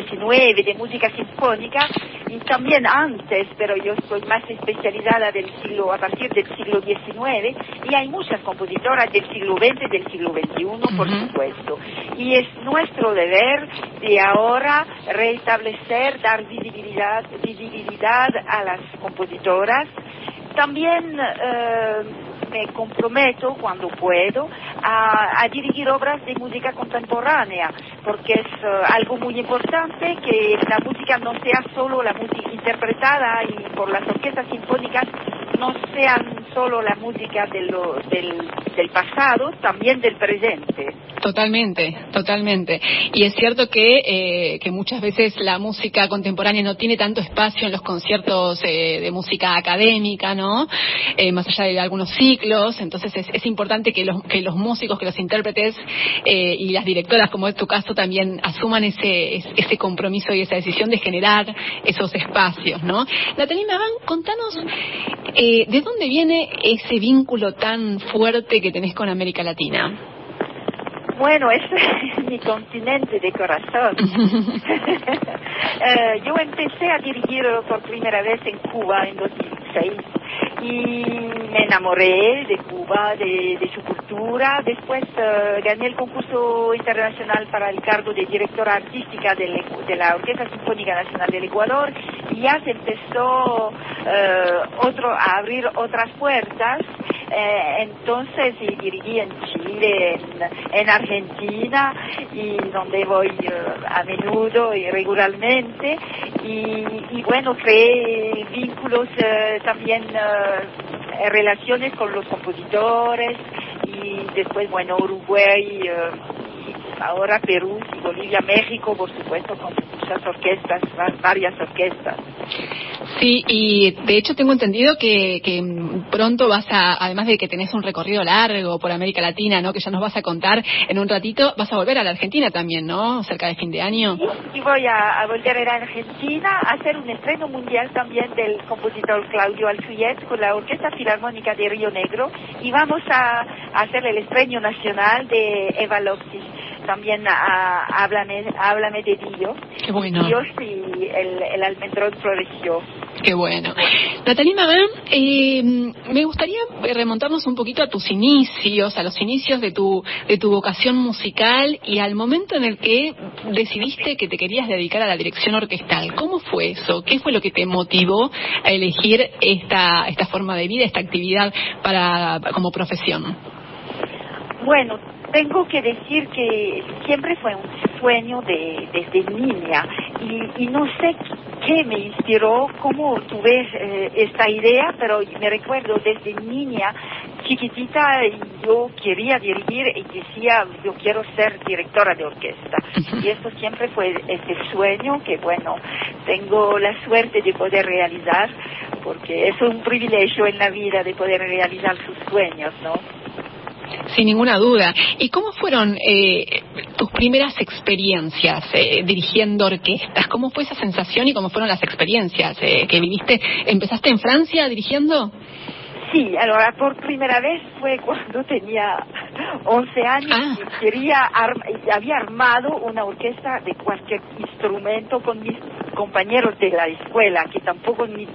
XIX de música sinfónica y también antes, pero yo soy más especializada del siglo a partir del siglo XIX y hay muchas compositoras del siglo XX, del siglo XXI, por supuesto. Y es nuestro deber de ahora restablecer, dar visibilidad, visibilidad a las compositoras. También eh, me comprometo cuando puedo a, dirigir obras de música contemporánea, porque es eh, algo muy importante que la música no sea solo la música interpretada y por las orquestas sinfónicas no sean solo la música de lo- del, del pasado, también del presente. Totalmente, totalmente. Y es cierto que, eh, que muchas veces la música contemporánea no tiene tanto espacio en los conciertos eh, de música académica, ¿no? Eh, más allá de algunos ciclos. Entonces es, es importante que los, que los músicos, que los intérpretes eh, y las directoras, como es tu caso, también asuman ese, es- ese compromiso y esa decisión de generar esos espacios, ¿no? Natalie Magán, contanos de dónde viene ese vínculo tan fuerte que tenés con América Latina. Bueno, es mi continente de corazón. Eh, yo empecé a dirigir por primera vez en Cuba en 2006 y me enamoré de Cuba, de, su cultura. Después eh, gané el concurso internacional para el cargo de directora artística del de la Orquesta Sinfónica Nacional del Ecuador. Y ya se empezó eh, otro, a abrir otras puertas. Eh, entonces dirigí en Chile, en, Argentina, y donde voy a menudo y regularmente, y, bueno, creé vínculos también, relaciones con los compositores, y después, bueno, Uruguay ahora Perú y Bolivia, México, por supuesto, con muchas orquestas, varias orquestas. Sí, y de hecho tengo entendido que, que, pronto vas a, además de que tenés un recorrido largo por América Latina, ¿no? Que ya nos vas a contar en un ratito, vas a volver a la Argentina también, ¿no? Cerca de fin de año. Sí, y voy a, volver a la Argentina a hacer un estreno mundial también del compositor Claudio Alfuyet con la Orquesta Filarmónica de Río Negro y vamos a, hacer el estreno nacional de Eva Lopsis también a, háblame, háblame de Dios. Qué bueno. Dios y el, el almendrón floreció. Qué bueno. Natalie Magán, eh, me gustaría remontarnos un poquito a tus inicios, a los inicios de tu, de tu vocación musical y al momento en el que decidiste que te querías dedicar a la dirección orquestal. ¿Cómo fue eso? ¿Qué fue lo que te motivó a elegir esta, esta forma de vida, esta actividad para, como profesión? Bueno, tengo que decir que siempre fue un sueño de, desde niña y, no sé qué me inspiró, cómo tuve eh, esta idea, pero me recuerdo desde niña, chiquitita, yo quería dirigir y decía, yo quiero ser directora de orquesta. Y eso siempre fue este sueño que, bueno, tengo la suerte de poder realizar, porque es un privilegio en la vida de poder realizar sus sueños, ¿no? Sin ninguna duda. ¿Y cómo fueron eh, tus primeras experiencias eh, dirigiendo orquestas? ¿Cómo fue esa sensación y cómo fueron las experiencias eh, que viviste? ¿Empezaste en Francia dirigiendo? Sí, ahora por primera vez fue cuando tenía 11 años ah. y quería había armado una orquesta de cualquier instrumento con mis compañeros de la escuela que tampoco ni,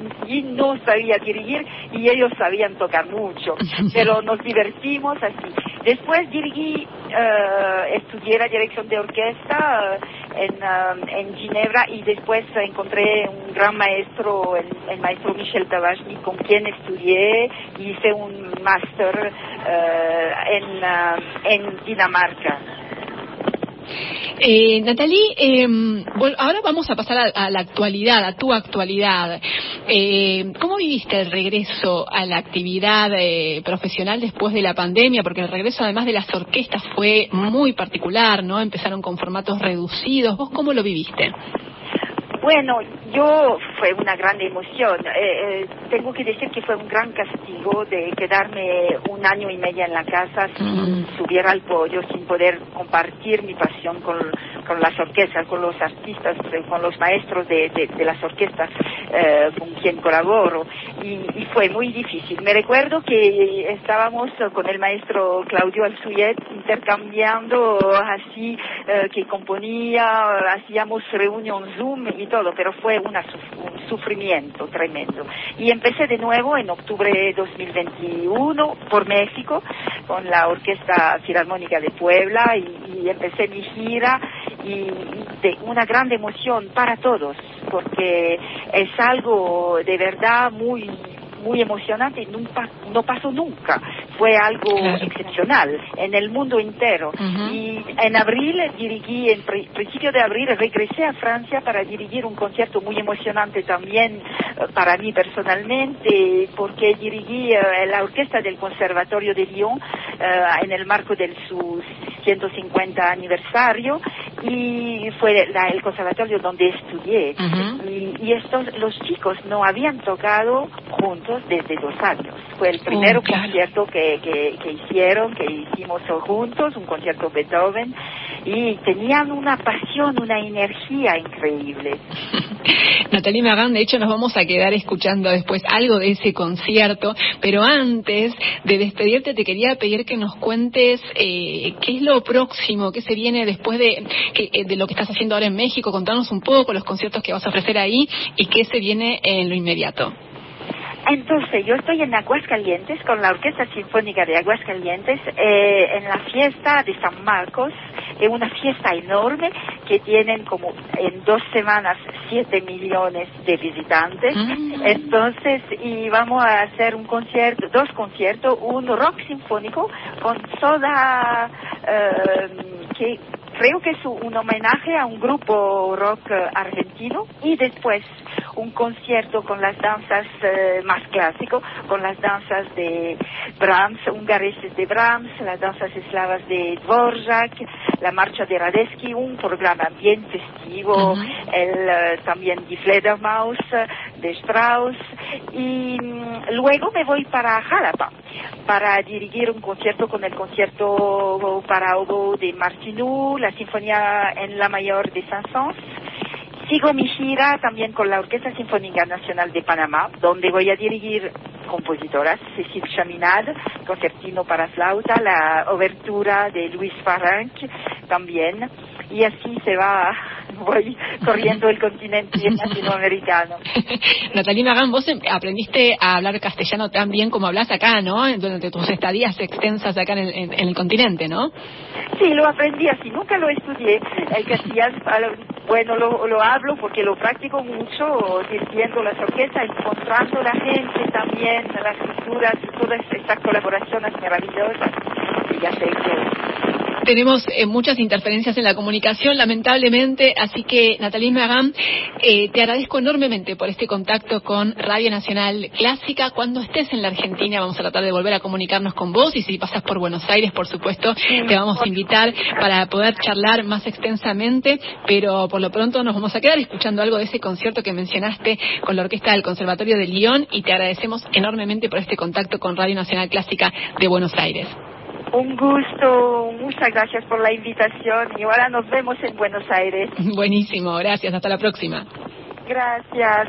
no sabía dirigir y ellos sabían tocar mucho, pero nos divertimos así. Después dirigí, uh, estudié la dirección de orquesta eh, en, eh, en Ginebra y después encontré un gran maestro, el, maestro Michel Tabachny, con quien estudié y hice un máster en, en Dinamarca. Eh, Natalie, em, ahora vamos a pasar a, la actualidad, a tu actualidad. Eh, ¿Cómo viviste el regreso a la actividad eh, profesional después de la pandemia? Porque el regreso, además de las orquestas, fue muy particular, ¿no? Empezaron con formatos reducidos. ¿Vos cómo lo viviste? Bueno, yo fue una gran emoción. Eh, eh, tengo que decir que fue un gran castigo de quedarme un año y medio en la casa sin subir al podio, sin poder compartir mi pasión con, con las orquestas, con los artistas, eh, con los maestros de, de, las orquestas con quien colaboro. Y, fue muy difícil. Me recuerdo que estábamos con el maestro Claudio Alzuyet intercambiando así, que componía, hacíamos reunión Zoom y todo pero fue un sufrimiento tremendo. Y empecé de nuevo en octubre de 2021 por México con la Orquesta Filarmónica de Puebla y, empecé mi gira y de una gran emoción para todos porque es algo de verdad muy muy emocionante y nunca, no pasó nunca. Fue algo excepcional en el mundo entero. Y en abril dirigí, en principio de abril regresé a Francia para dirigir un concierto muy emocionante también eh, para mí personalmente, porque dirigí eh, la orquesta del Conservatorio de Lyon eh, en el marco del su 150 aniversario y fue el conservatorio donde estudié. Y, estos los chicos no habían tocado juntos desde dos años. Fue el primer concierto que, que, hicieron que hicimos juntos un concierto Beethoven y tenían una pasión una energía increíble. Natalie Magán, de hecho nos vamos a quedar escuchando después algo de ese concierto, pero antes de despedirte te quería pedir que nos cuentes eh, qué es lo próximo, qué se viene después de, eh, de lo que estás haciendo ahora en México, contanos un poco los conciertos que vas a ofrecer ahí y qué se viene en lo inmediato. Entonces, yo estoy en Aguascalientes con la Orquesta Sinfónica de Aguascalientes eh, en la fiesta de San Marcos, es una fiesta enorme que tienen como en dos semanas 7 millones de visitantes. Mm. Entonces, y vamos a hacer un concierto, dos conciertos, un rock sinfónico con soda eh, que creo que es un homenaje a un grupo rock eh, argentino y después un concierto con las danzas eh, más clásicos, con las danzas de Brahms, hungareses de Brahms, las danzas eslavas de Dvorak, la marcha de Radetzky, un programa bien festivo, el, eh, también de Fledermaus, de Strauss, y mm, luego me voy para Jalapa para dirigir un concierto con el concierto para oboe de Martinou, la sinfonía en la mayor de Saint-Saëns. Sigo mi gira también con la Orquesta Sinfónica Nacional de Panamá, donde voy a dirigir compositoras, Cécile Chaminade, concertino para flauta, la obertura de Luis Farranc también, y así se va, voy corriendo el continente latinoamericano. Natalina Gán, vos em- aprendiste a hablar castellano tan bien como hablas acá, ¿no? Durante tus estadías extensas acá en el, en- en el continente, ¿no? Sí, lo aprendí así, nunca lo estudié. El castellano, bueno, lo, lo hablo porque lo practico mucho, dirigiendo las orquestas, encontrando la gente también, las culturas, todas estas colaboraciones maravillosas. Y ya tengo. Tenemos eh, muchas interferencias en la comunicación, lamentablemente, así que Natalie Magán, eh, te agradezco enormemente por este contacto con Radio Nacional Clásica. Cuando estés en la Argentina vamos a tratar de volver a comunicarnos con vos. Y si pasas por Buenos Aires, por supuesto, te vamos a invitar para poder charlar más extensamente, pero por lo pronto nos vamos a quedar escuchando algo de ese concierto que mencionaste con la Orquesta del Conservatorio de Lyon. Y te agradecemos enormemente por este contacto con Radio Nacional Clásica de Buenos Aires. Un gusto, muchas gracias por la invitación y ahora nos vemos en Buenos Aires. Buenísimo, gracias, hasta la próxima. Gracias.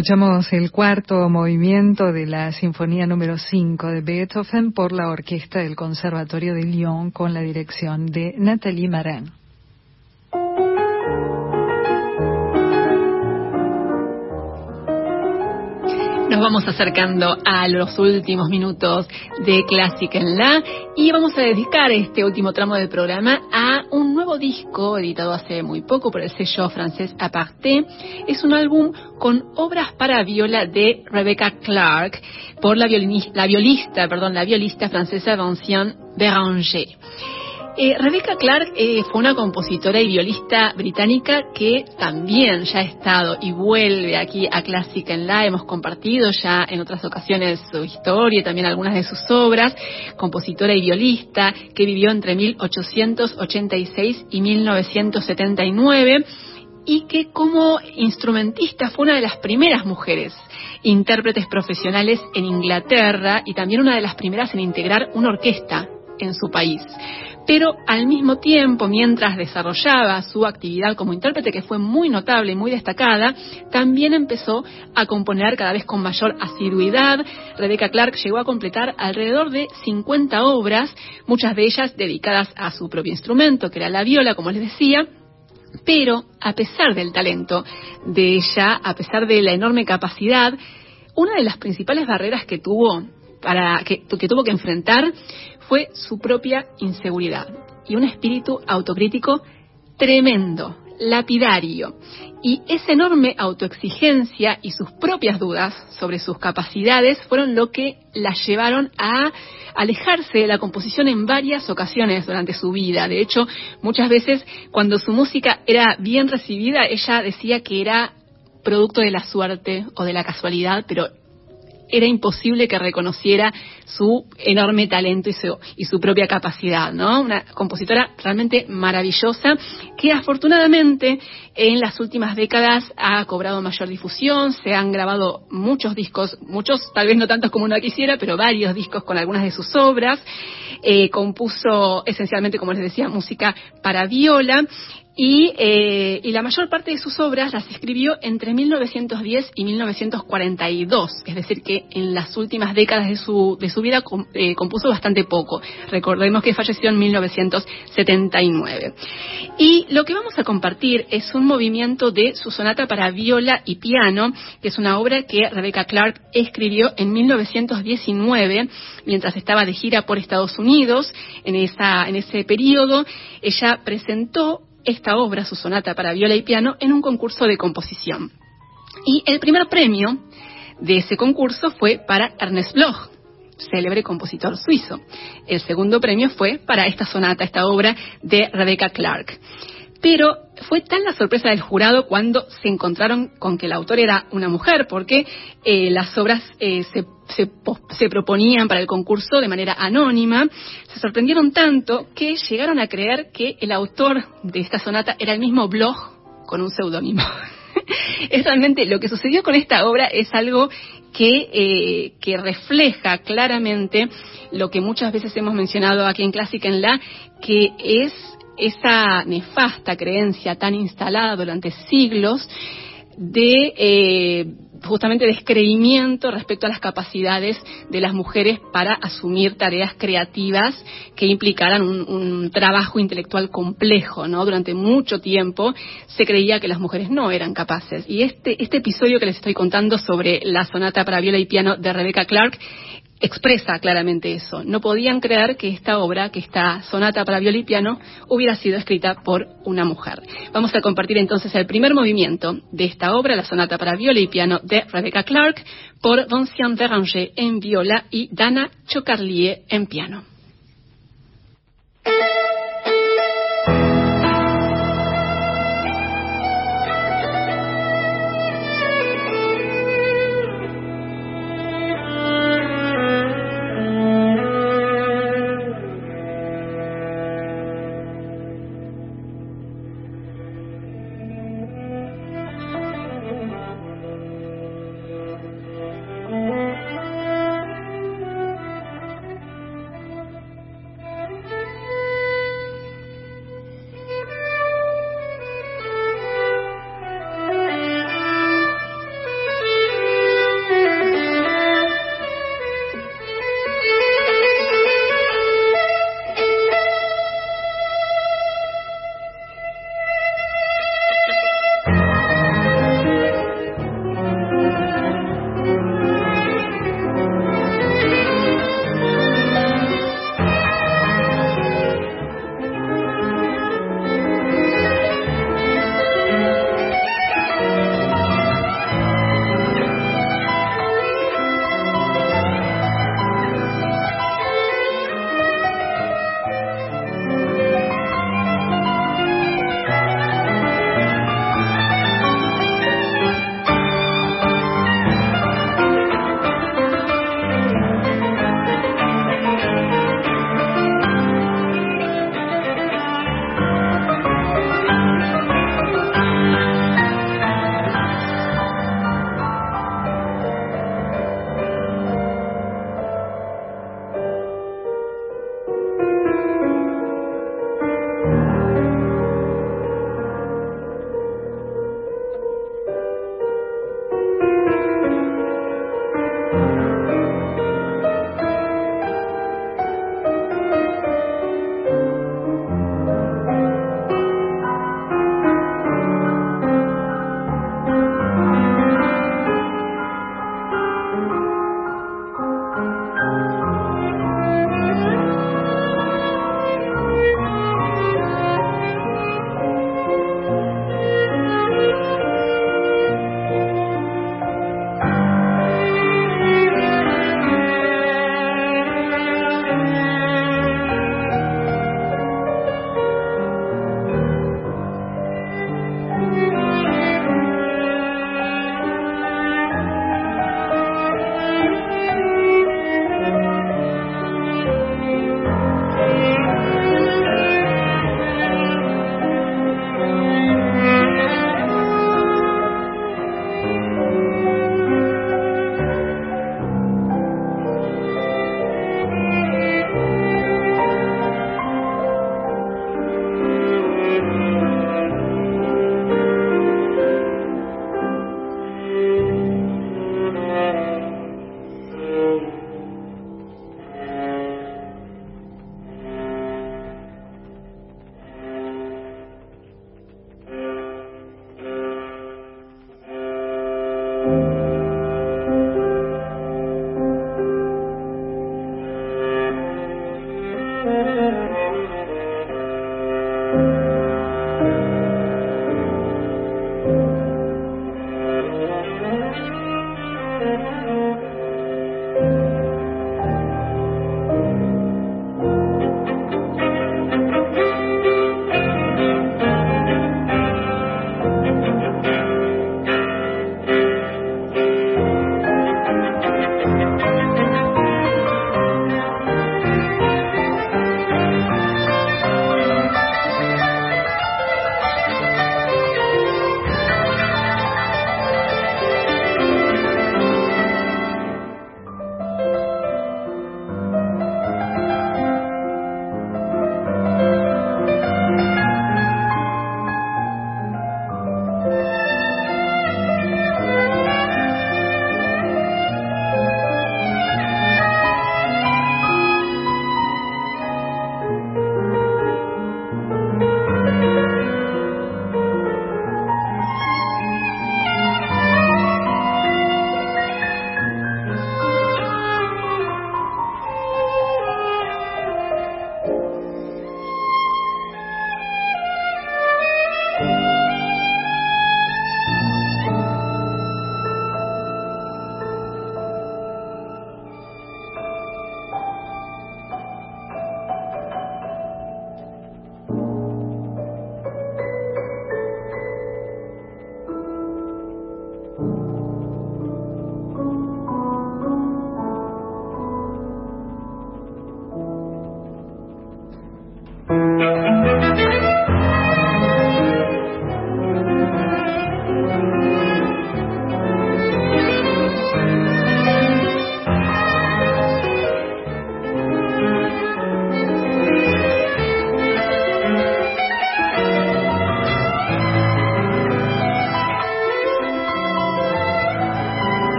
Escuchamos el cuarto movimiento de la Sinfonía número 5 de Beethoven por la orquesta del Conservatorio de Lyon con la dirección de Nathalie Marin. Nos vamos acercando a los últimos minutos de Clásica en La y vamos a dedicar este último tramo del programa a un nuevo disco editado hace muy poco por el sello francés Aparté. Es un álbum con obras para viola de Rebecca Clark por la, la violista, perdón, la violista francesa Vinciane Béranger. Eh, Rebecca Clark eh, fue una compositora y violista británica que también ya ha estado y vuelve aquí a Clásica en La. Hemos compartido ya en otras ocasiones su historia y también algunas de sus obras. Compositora y violista que vivió entre 1886 y 1979 y que como instrumentista fue una de las primeras mujeres intérpretes profesionales en Inglaterra y también una de las primeras en integrar una orquesta en su país pero al mismo tiempo, mientras desarrollaba su actividad como intérprete, que fue muy notable y muy destacada, también empezó a componer cada vez con mayor asiduidad. Rebecca Clark llegó a completar alrededor de 50 obras, muchas de ellas dedicadas a su propio instrumento, que era la viola, como les decía, pero a pesar del talento de ella, a pesar de la enorme capacidad, una de las principales barreras que tuvo para que, que tuvo que enfrentar fue su propia inseguridad y un espíritu autocrítico tremendo, lapidario. Y esa enorme autoexigencia y sus propias dudas sobre sus capacidades fueron lo que la llevaron a alejarse de la composición en varias ocasiones durante su vida. De hecho, muchas veces cuando su música era bien recibida, ella decía que era producto de la suerte o de la casualidad, pero era imposible que reconociera su enorme talento y su, y su propia capacidad, ¿no? Una compositora realmente maravillosa que afortunadamente en las últimas décadas ha cobrado mayor difusión, se han grabado muchos discos, muchos tal vez no tantos como uno quisiera, pero varios discos con algunas de sus obras, eh, compuso esencialmente, como les decía, música para viola y, eh, y, la mayor parte de sus obras las escribió entre 1910 y 1942, es decir, que en las últimas décadas de su, de su vida eh, compuso bastante poco. Recordemos que falleció en 1979. Y lo que vamos a compartir es un movimiento de su sonata para viola y piano, que es una obra que Rebecca Clark escribió en 1919, mientras estaba de gira por Estados Unidos. En, esa, en ese periodo, ella presentó esta obra, su sonata para viola y piano, en un concurso de composición. Y el primer premio de ese concurso fue para Ernest Bloch, célebre compositor suizo. El segundo premio fue para esta sonata, esta obra de Rebecca Clark. Pero fue tan la sorpresa del jurado cuando se encontraron con que el autor era una mujer, porque eh, las obras eh, se, se, proponían para el concurso de manera anónima, se sorprendieron tanto que llegaron a creer que el autor de esta sonata era el mismo Bloch con un seudónimo. es realmente lo que sucedió con esta obra es algo que, eh, que refleja claramente lo que muchas veces hemos mencionado aquí en Clásica en La, que es esa nefasta creencia tan instalada durante siglos de eh, justamente descreimiento respecto a las capacidades de las mujeres para asumir tareas creativas que implicaran un, un, trabajo intelectual complejo, ¿no? Durante mucho tiempo se creía que las mujeres no eran capaces. Y este, este episodio que les estoy contando sobre la sonata para viola y piano de Rebecca Clark expresa claramente eso. No podían creer que esta obra, que esta sonata para violín y piano, hubiera sido escrita por una mujer. Vamos a compartir entonces el primer movimiento de esta obra, la sonata para viola y piano de Rebecca Clark, por Vincent Béranger en viola y Dana Chocarlier en piano.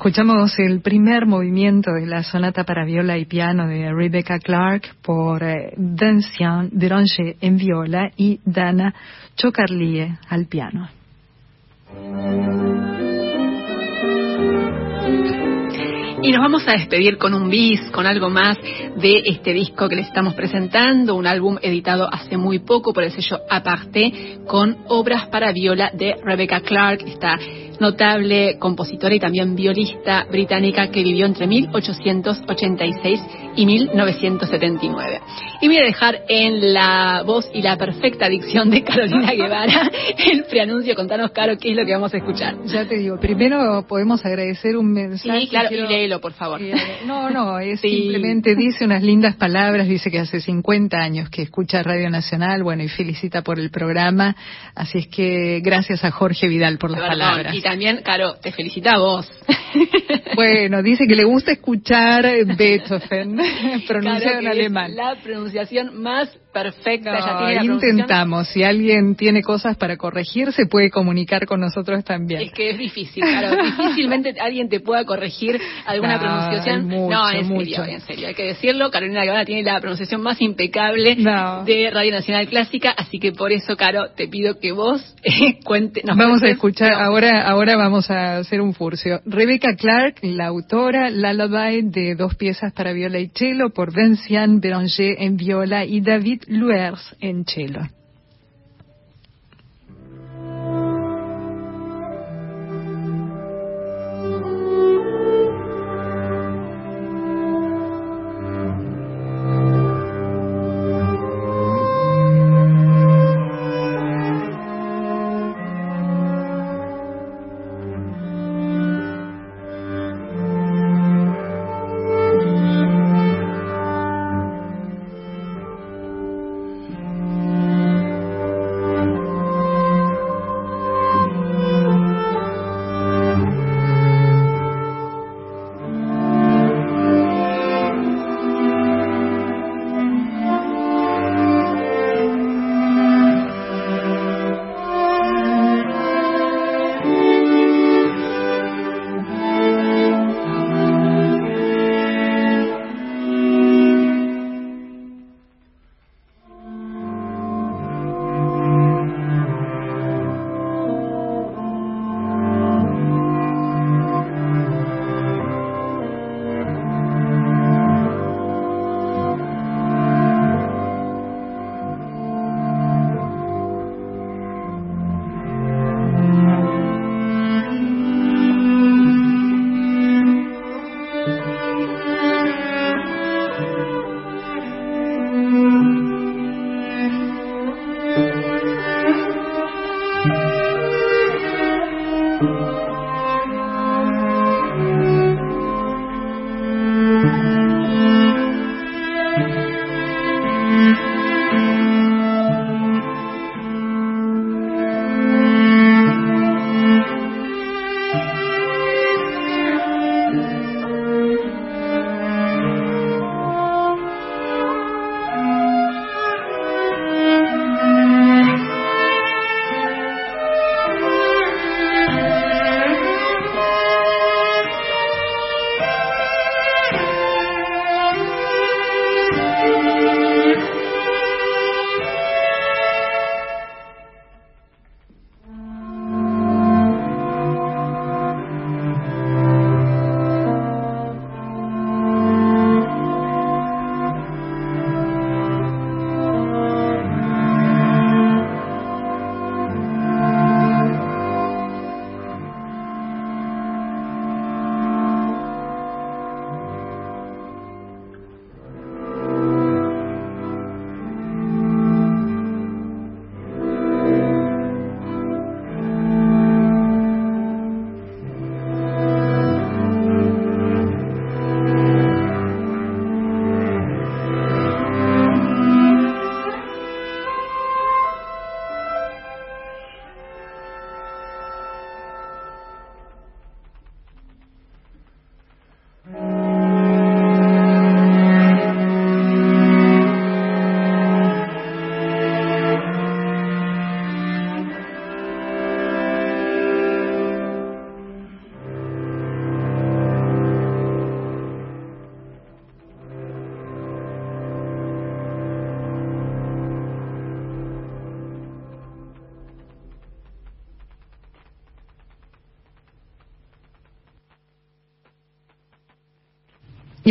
Escuchamos el primer movimiento de la sonata para viola y piano de Rebecca Clark por eh, Deranger en viola y Dana Chocarlie al piano. Y nos vamos a despedir con un bis, con algo más de este disco que les estamos presentando, un álbum editado hace muy poco por el sello Aparte, con obras para viola de Rebecca Clark, esta notable compositora y también violista británica que vivió entre 1886 y 1979. Y voy a dejar en la voz y la perfecta dicción de Carolina Guevara el preanuncio. Contanos, Caro, qué es lo que vamos a escuchar. Ya te digo, primero podemos agradecer un mensaje. Sí, claro, y léelo, por favor. No, no, es simplemente dice unas lindas palabras, dice que hace 50 años que escucha Radio Nacional, bueno, y felicita por el programa. Así es que gracias a Jorge Vidal por las palabras también, Caro, te felicita a vos. Bueno, dice que le gusta escuchar Beethoven pronunciado en alemán. la pronunciación más perfecta. ya intentamos. Si alguien tiene cosas para corregir, se puede comunicar con nosotros también. Es que es difícil, claro. Difícilmente alguien te pueda corregir alguna pronunciación. no, en serio, en serio. Hay que decirlo. Carolina Guevara tiene la pronunciación más impecable de Radio Nacional Clásica, así que por eso, Caro, te pido que vos cuente. vamos a escuchar, ahora, ahora vamos a hacer un furcio. Rebecca Clark, la autora, Lullaby de dos piezas para viola y cello por Vincent Béranger en viola y David Luers en cello.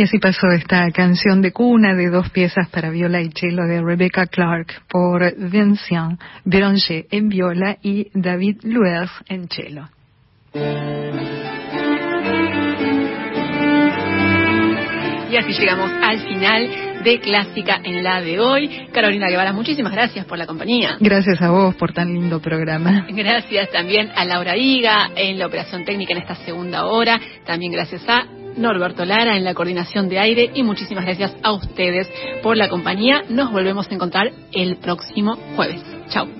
Y así pasó esta canción de cuna de dos piezas para viola y cello de Rebecca Clark por Vincent Béranger en viola y David Luers en cello. Y así llegamos al final de Clásica en la de hoy. Carolina Guevara, muchísimas gracias por la compañía. Gracias a vos por tan lindo programa. Gracias también a Laura Higa en la operación técnica en esta segunda hora. También gracias a Norberto Lara en la coordinación de aire y muchísimas gracias a ustedes por la compañía. Nos volvemos a encontrar el próximo jueves. Chao.